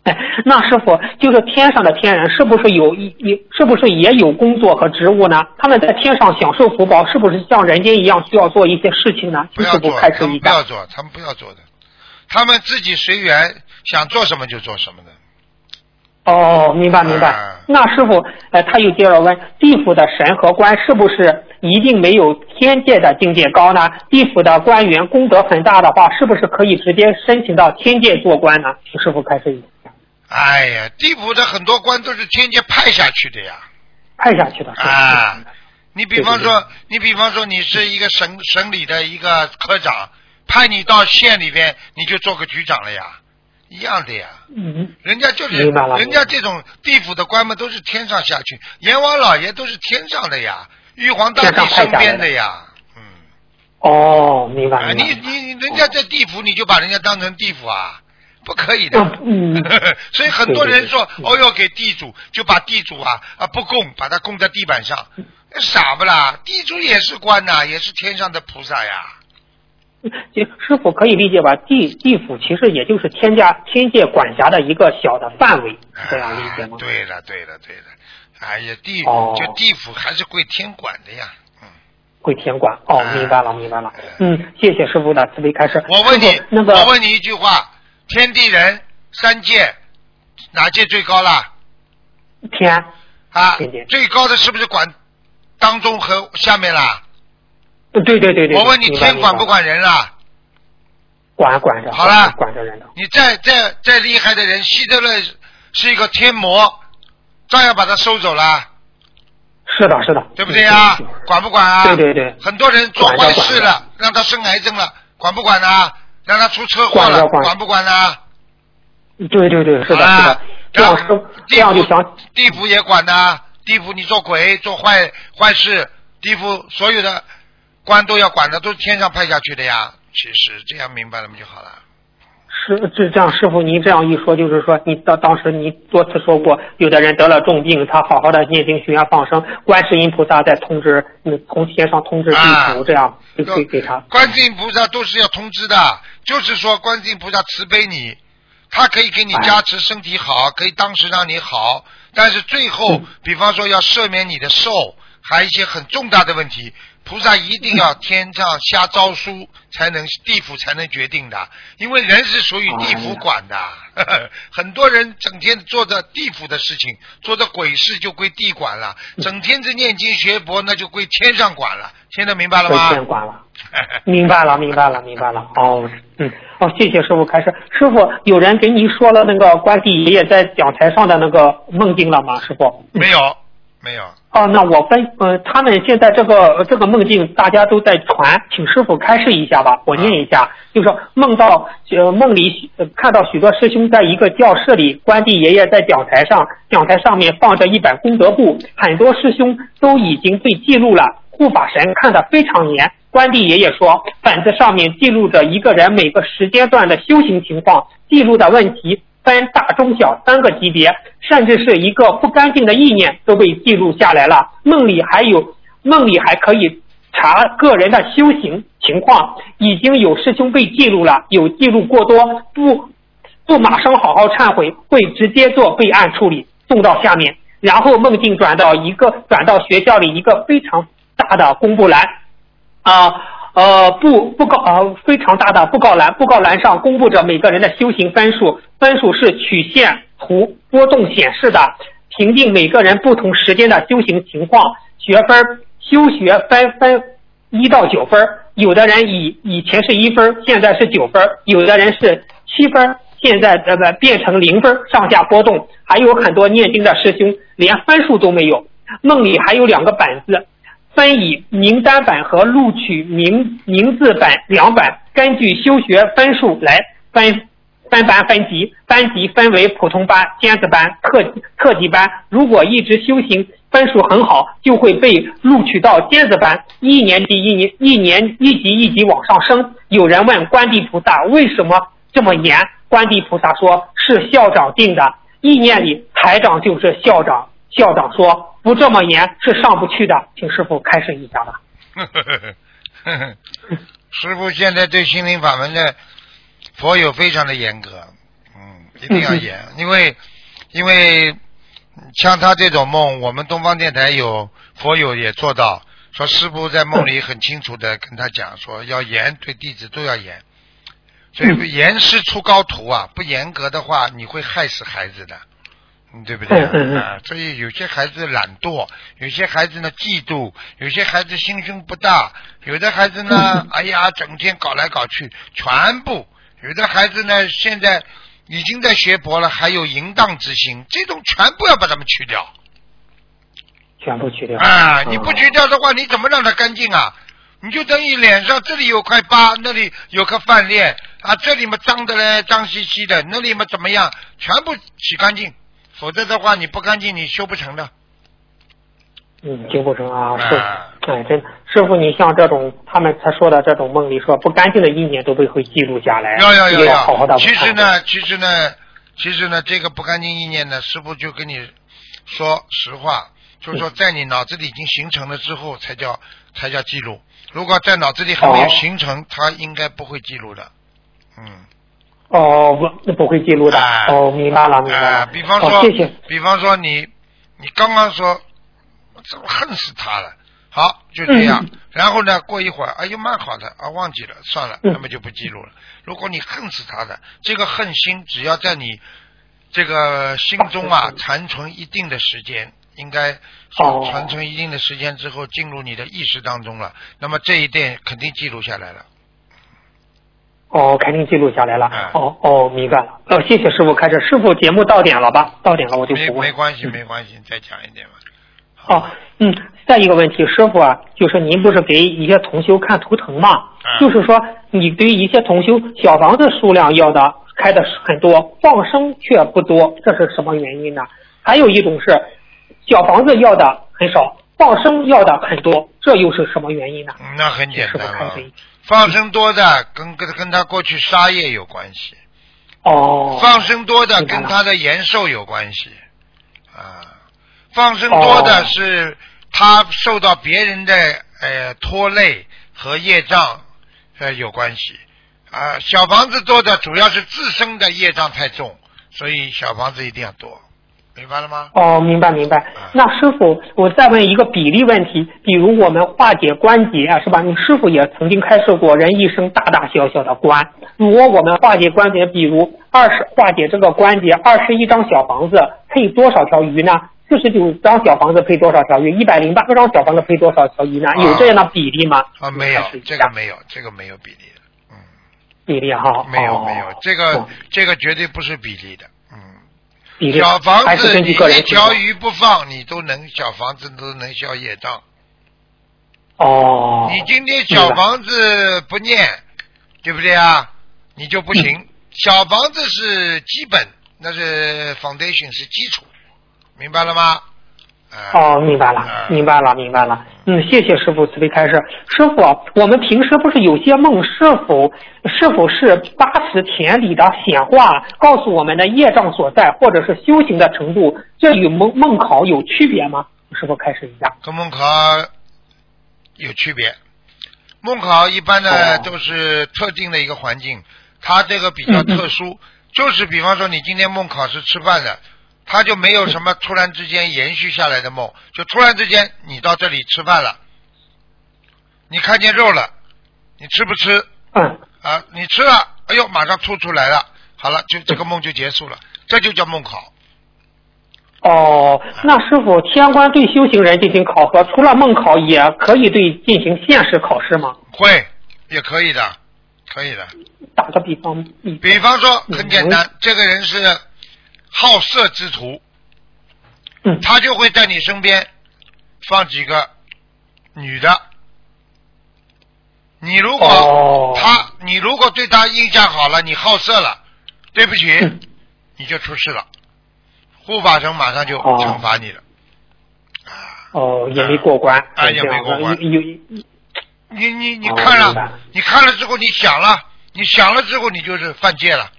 哎，(laughs) 那师傅就是天上的天人，是不是有一一是不是也有工作和职务呢？他们在天上享受福报，是不是像人间一样需要做一些事情呢？请师傅不要做，他们不要。做，他们不要做的，他们自己随缘，想做什么就做什么的。哦，明白明白。啊那师傅，呃，他又接着问，地府的神和官是不是一定没有天界的境界高呢？地府的官员功德很大的话，是不是可以直接申请到天界做官呢？请师傅开示一下。哎呀，地府的很多官都是天界派下去的呀。派下去的。啊，你比方对说，你比方说，你是一个省省里的一个科长，派你到县里边，你就做个局长了呀，一样的呀。嗯，人家就是人家这种地府的官们都是天上下去，阎王老爷都是天上的呀，玉皇大帝身边的呀。嗯。哦，明白啊，明白。你你你人家在地府，你就把人家当成地府啊？不可以的。嗯，(laughs) 所以很多人说，对对哦要给地主，就把地主啊啊不供，把他供在地板上，傻不啦？地主也是官呐、也是天上的菩萨呀。就师傅可以理解吧？地地府其实也就是天家天界管辖的一个小的范围，这样理解吗？对了对了对了，哎呀地、哦就地府还是归天管的呀。归天管。哦，明白了明白了。嗯，谢谢师傅的慈悲开示。我问你，那个我问你一句话：天地人三界，哪界最高啦？天啊最高的是不是管当中和下面啦？对对对对。我问你，天管不？管人啦？管管着，好了管着人的。你再再再厉害的人，希特勒是一个天魔，照样把他收走了，是的，是的，对不对呀？管不管啊？对对对，很多人做坏事了，让他生癌症了，管不管呢？让他出车祸了，管不管呢？对对对，是的，啊是的，这样是这样就想地府也管的，地府你做鬼做坏坏事，地府所有的官都要管的，都是天上派下去的呀。其实这样明白了不就好了。是这这样，师傅您这样一说，就是说你当当时你多次说过，有的人得了重病，他好好的念经许愿放生，观世音菩萨在通知，嗯，从天上通知地啊府，这样就可以给他。观世音菩萨都是要通知的，就是说观世音菩萨慈悲你，他可以给你加持身体好，可以当时让你好，但是最后，比方说要赦免你的寿，还有一些很重大的问题，菩萨一定要天上下诏书，才能地府才能决定的，因为人是属于地府管的，呵 (laughs) 呵很多人整天做着地府的事情，做着鬼事就归地管了，整天在念经学佛，那就归天上管了。现在明白了被吗？天管了。(laughs) 明白了，明白了，明白了。哦，嗯，哦，谢谢师傅开始。师傅，有人给你说了那个关帝爷爷在讲台上的那个梦境了吗？师傅？没有，没有。哦，那我分呃，他们现在这个这个梦境大家都在传，请师傅开示一下吧。我念一下，就是说梦到呃梦里呃看到许多师兄在一个教室里，关帝爷爷在讲台上，讲台上面放着一本功德簿，很多师兄都已经被记录了。护法神看得非常严，关帝爷爷说，本子上面记录着一个人每个时间段的修行情况，记录的问题分大、中、小三个级别，甚至是一个不干净的意念都被记录下来了。梦里还有，梦里还可以查个人的修行情况，已经有师兄被记录了，有记录过多不不马上好好忏悔，会直接做备案处理，送到下面。然后梦境转到一个转到学校里一个非常大的公布栏，啊呃布布告呃非常大的布告栏，布告栏上公布着每个人的修行分数，分数是曲线图波动显示的，评定每个人不同时间的修行情况，学分修学分分一到九分，有的人以以前是一分，现在是九分，有的人是七分。现在这个变成零分，上下波动，还有很多念经的师兄连分数都没有。梦里还有两个本子，分以名单本和录取名名字本两本，根据修学分数来分分班分级，班级分为普通班、尖子班、特特级班。如果一直修行分数很好，就会被录取到尖子班，一年级一年一年一级一级往上升。有人问观地菩萨为什么这么严？观地菩萨说是校长定的，意念里台长就是校长。校长说不这么严是上不去的，请师傅开示一下吧。(laughs) 师傅现在对心灵法门的佛友非常的严格，嗯，一定要严，因为 (laughs) 因为像他这种梦，我们东方电台有佛友也做到，说师傅在梦里很清楚的跟他讲说要严，对弟子都要严。所以严师出高徒啊，不严格的话，你会害死孩子的，对不对啊？所以有些孩子懒惰，有些孩子呢嫉妒，有些孩子心胸不大，有的孩子呢，哎呀，整天搞来搞去，全部。有的孩子呢，现在已经在学佛了，还有淫荡之心，这种全部要把他们去掉。全部去掉啊！你不去掉的话，你怎么让他干净啊？你就等于脸上这里有块疤，那里有颗饭链啊，这里嘛脏的嘞，脏兮兮的，那里嘛怎么样？全部洗干净，否则的话你不干净，你修不成的。嗯，修不成啊，是，哎，真师傅，你像这种他们才说的这种梦里说不干净的意念都被会记录下来，要要要要好好的。其实呢，其实呢，其实呢，这个不干净意念呢，师傅就跟你说实话，就是说在你脑子里已经形成了之后，才叫才叫记录。如果在脑子里还没有形成，它应该不会记录的。嗯。哦，不，那不会记录的。啊、哦，明白了，明白了。啊、比方说，哦、谢谢。比方说你，你刚刚说，我怎么恨死他了？好，就这样。嗯、然后呢，过一会儿，哎呦，蛮好的啊，忘记了，算了，嗯、那么就不记录了。如果你恨死他的，这个恨心只要在你这个心中啊残存一定的时间。应该残存一定的时间之后，进入你的意识当中了。那么这一点肯定记录下来了。哦，肯定记录下来了。嗯哦哦，明白了。哦，谢谢师傅开始。师傅节目到点了吧？到点了我就没不问。没关系，没关系，再讲一点吧。哦，嗯，再一个问题，师傅啊，就是您不是给一些同修看图腾嘛？嗯就是说，你对一些同修小房子数量要的开的是很多，放生却不多，这是什么原因呢？还有一种是小房子要的很少，放生要的很多，这又是什么原因呢？嗯那很简单了。放生多的跟跟跟他过去杀业有关系，哦，放生多的跟他的延寿有关系，啊，放生多的哦。是他受到别人的呃拖累和业障呃有关系，啊，小房子多的主要是自身的业障太重，所以小房子一定要多，明白了吗？哦，明白明白。那师傅，我再问一个比例问题，比如我们化解关节啊，是吧？你师傅也曾经开示过，人一生大大小小的关，如果我们化解关节，比如二十化解这个关节，二十一张小房子配多少条鱼呢？四十九张小房子配多少条鱼？一百零八张小房子配多少条鱼呢？啊有这样的比例吗？啊，没有这个没有，这个没有比例的，比例哈，没有哦没有，这个哦这个绝对不是比例的，小房子你一条鱼不放，你都能小房子都能消业障。哦，你今天小房子不念，对不对啊？你就不行。小房子是基本，那是 foundation 是基础，明白了吗？哦，明白了，明白了，明白了。嗯，谢谢师傅慈悲开示。师傅，我们平时不是有些梦，是否是否是八十田里的显化，告诉我们的业障所在，或者是修行的程度，这与梦梦考有区别吗？师傅开始一下。跟梦考有区别。梦考一般呢哦都是特定的一个环境，它这个比较特殊，就是比方说你今天梦考是吃饭的，它就没有什么突然之间延续下来的梦，就突然之间你到这里吃饭了，你看见肉了，你吃不吃？嗯。啊，你吃了，哎呦，马上吐出来了，好了，就这个梦就结束了，这就叫梦考。哦，那师傅，天官对修行人进行考核，除了梦考，也可以对进行现实考试吗？会，也可以的，可以的。打个比方，比方说，很简单，这个人是好色之徒，嗯，他就会在你身边放几个女的。你如果、哦他，你如果对他印象好了，你好色了，对不起，嗯你就出事了，护法神马上就哦惩罚你了。哦，也没过关，啊也没过关你你你哦看了，你看了之后，你想了，你想了之后，你就是犯戒了。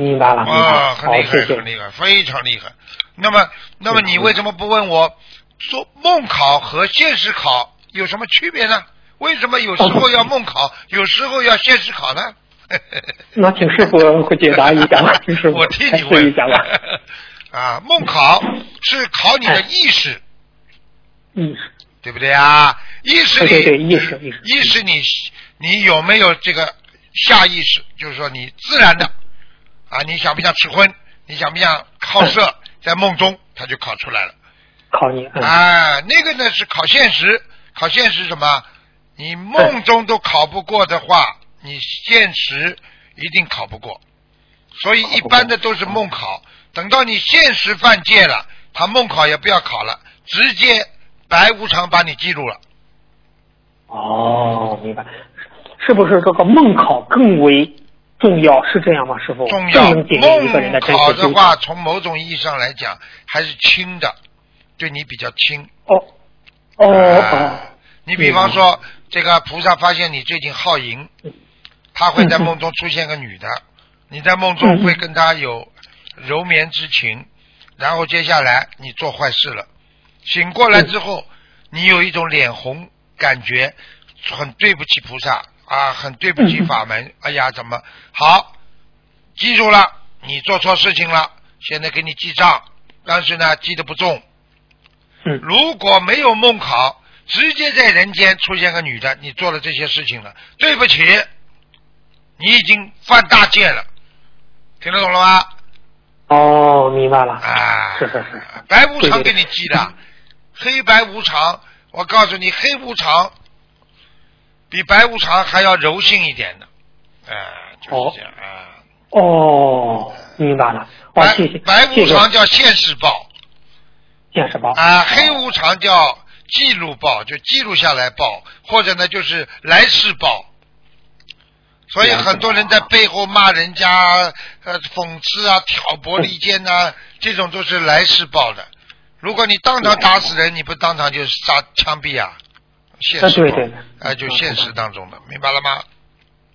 明白了，啊，很厉害，谢谢很。厉害，非常厉害。那么，那么你为什么不问我，做梦考和现实考有什么区别呢？为什么有时候要梦考，有时候要现实考呢？(laughs) 那请师傅解答一下吧，(laughs) 请师傅我替你问一下吧。(laughs) 啊，梦考是考你的意识，意识，对不对啊？意识里，对对对，意识意识。意识你你有没有这个下意识？就是说你自然的啊，你想不想吃荤？你想不想好色？在梦中他就考出来了。考你，嗯，啊，那个呢是考现实，考现实什么？你梦中都考不过的话，你现实一定考不过。所以一般的都是梦考，等到你现实犯戒了，他梦考也不要考了，直接白无常把你记录了。哦，明白。是不是这个梦考更为重要？是这样吗，师傅？重要。更能检验一个人的梦真实修考的话，从某种意义上来讲，还是轻的，对你比较轻。哦哦，你比方说，这个菩萨发现你最近好淫，他会在梦中出现个女的，你在梦中会跟他有柔绵之情，然后接下来你做坏事了，醒过来之后，你有一种脸红感觉，很对不起菩萨啊，很对不起法门，哎呀，怎么好？记住了，你做错事情了，现在给你记账，但是呢，记得不重。嗯如果没有梦考，直接在人间出现个女的，你做了这些事情了，对不起，你已经犯大戒了，听得懂了吗？哦，明白了。啊，是是是。白无常给对对对你记的，黑白无常，我告诉你，黑无常比白无常还要柔性一点的，哎、就是这样啊。哦，明白了。哦，白。白无常叫现世报现世报。啊，黑无常叫记录报，就记录下来报，或者呢就是来世报。所以很多人在背后骂人家，呃，讽刺啊、挑拨离间呐、这种都是来世报的。如果你当场打死人，你不当场就杀枪毙啊？现啊，实报，对对，啊，就现实当中的，明白了吗？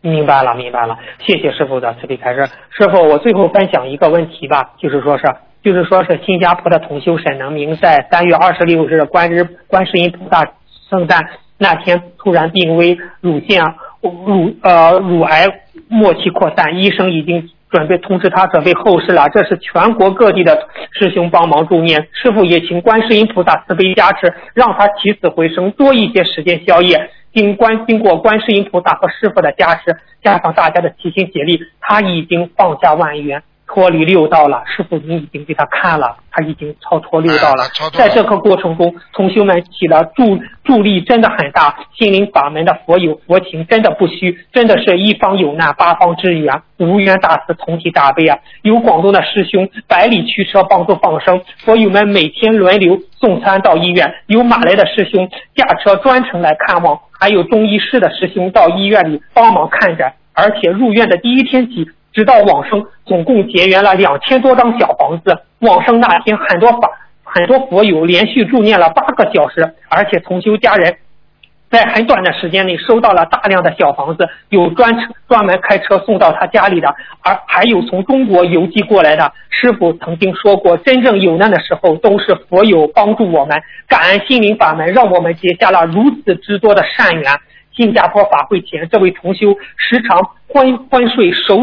明白了，明白了。谢谢师傅的慈悲开示。师傅，我最后分享一个问题吧，就是说是，就是说是新加坡的同修沈能明在三月二十六日观日观世音菩萨圣诞那天突然病危，乳腺乳呃乳癌末期扩散，医生已经准备通知他准备后事了。这是全国各地的师兄帮忙助念，师傅也请观世音菩萨慈悲加持，让他起死回生，多一些时间宵夜。经观经过观世音菩萨和师傅的加持，加上大家的齐心协力，他已经放下万缘，脱离六道了。师傅您已经给他看了，他已经超脱六道了。哎了在这个过程中，同修们起了助助力真的很大，心灵法门的佛友佛情真的不虚，真的是一方有难八方支援，无缘大慈同体大悲啊！有广东的师兄百里驱车帮助放生，佛友们每天轮流送餐到医院，有马来的师兄驾车专程来看望，还有中医师的师兄到医院里帮忙看诊，而且入院的第一天起。直到往生，总共结缘了两千多张小房子。往生那天，很多法很多佛友连续助念了八个小时，而且同修家人在很短的时间内收到了大量的小房子，有专车专门开车送到他家里的，而还有从中国邮寄过来的。师傅曾经说过，真正有难的时候都是佛友帮助我们，感恩心灵法门，让我们结下了如此之多的善缘。新加坡法会前，这位同修时常昏昏睡，手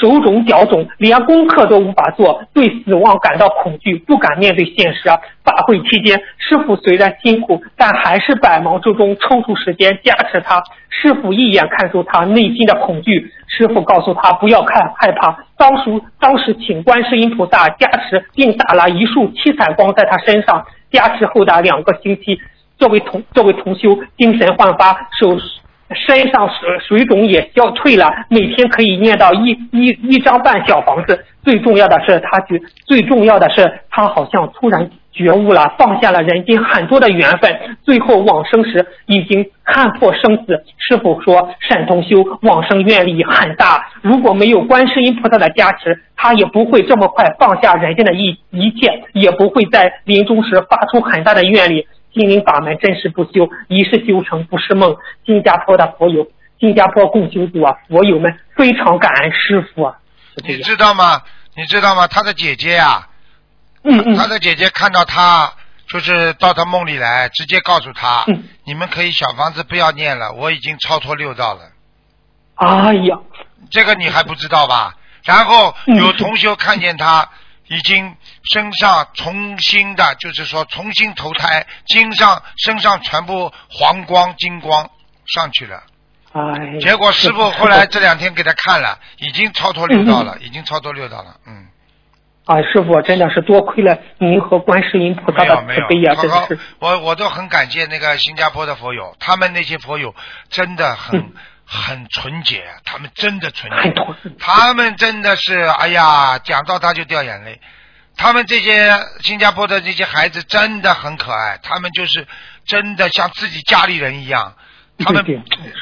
手肿脚肿，连功课都无法做，对死亡感到恐惧，不敢面对现实啊。法会期间，师傅虽然辛苦，但还是百忙之中抽出时间加持他。师傅一眼看出他内心的恐惧，师傅告诉他不要看害怕。当时当时请观世音菩萨加持，并打了一束七彩光在他身上。加持后的两个星期，这位同这位同修精神焕发，手身上水水肿也消退了，每天可以念到一一一张半小房子。最重要的是，他觉最重要的是，他好像突然觉悟了，放下了人间很多的缘分，最后往生时已经看破生死。师傅说，沈同修往生愿力很大，如果没有观世音菩萨的加持，他也不会这么快放下人间的一一切，也不会在临终时发出很大的愿力。心灵法门真实不修，一世修成不是梦。新加坡的佛友，新加坡共修组啊，佛友们非常感恩师傅啊。你知道吗？你知道吗？他的姐姐呀、嗯嗯，他的姐姐看到他，就是到他梦里来，直接告诉他，嗯你们可以小房子不要念了，我已经超脱六道了。哎呀，这个你还不知道吧？然后嗯有同学看见他已经身上重新的，就是说重新投胎，经上身上全部黄光金光上去了。哎，结果师傅后来这两天给他看了，已经超脱六道了，已经超脱六道了。嗯，啊，师傅真的是多亏了您和观世音菩萨的慈悲呀，真好好的是。我我都很感谢那个新加坡的佛友，他们那些佛友真的很、嗯很纯洁，他们真的纯洁，他们真的是哎呀，讲到他就掉眼泪。他们这些新加坡的这些孩子真的很可爱，他们就是真的像自己家里人一样。他们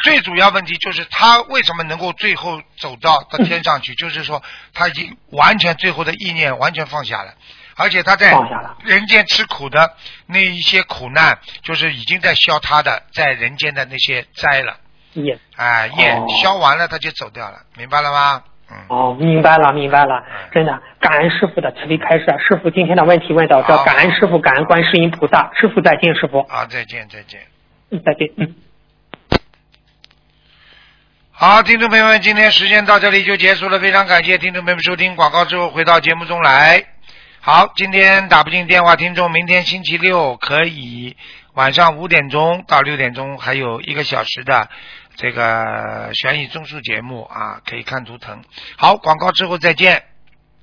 最主要问题就是他为什么能够最后走到到天上去，(laughs) 就是说他已经完全最后的意念完全放下了，而且他在人间吃苦的那一些苦难，就是已经在消他的在人间的那些灾了，业啊，业哦消完了他就走掉了，明白了吗？嗯，哦，明白了，明白了嗯，真的感恩师傅的慈悲开示。师傅今天的问题问到这，感恩师傅，感恩观世音菩萨。师傅再见，师傅，好，再见再见。嗯，再见，嗯。好，听众朋友们，今天时间到这里就结束了，非常感谢听众朋友们收听广告之后回到节目中来。好，今天打不进电话，听众明天星期六可以晚上五点钟到六点钟还有一个小时的这个悬疑综述节目啊，可以看图腾。好，广告之后再见。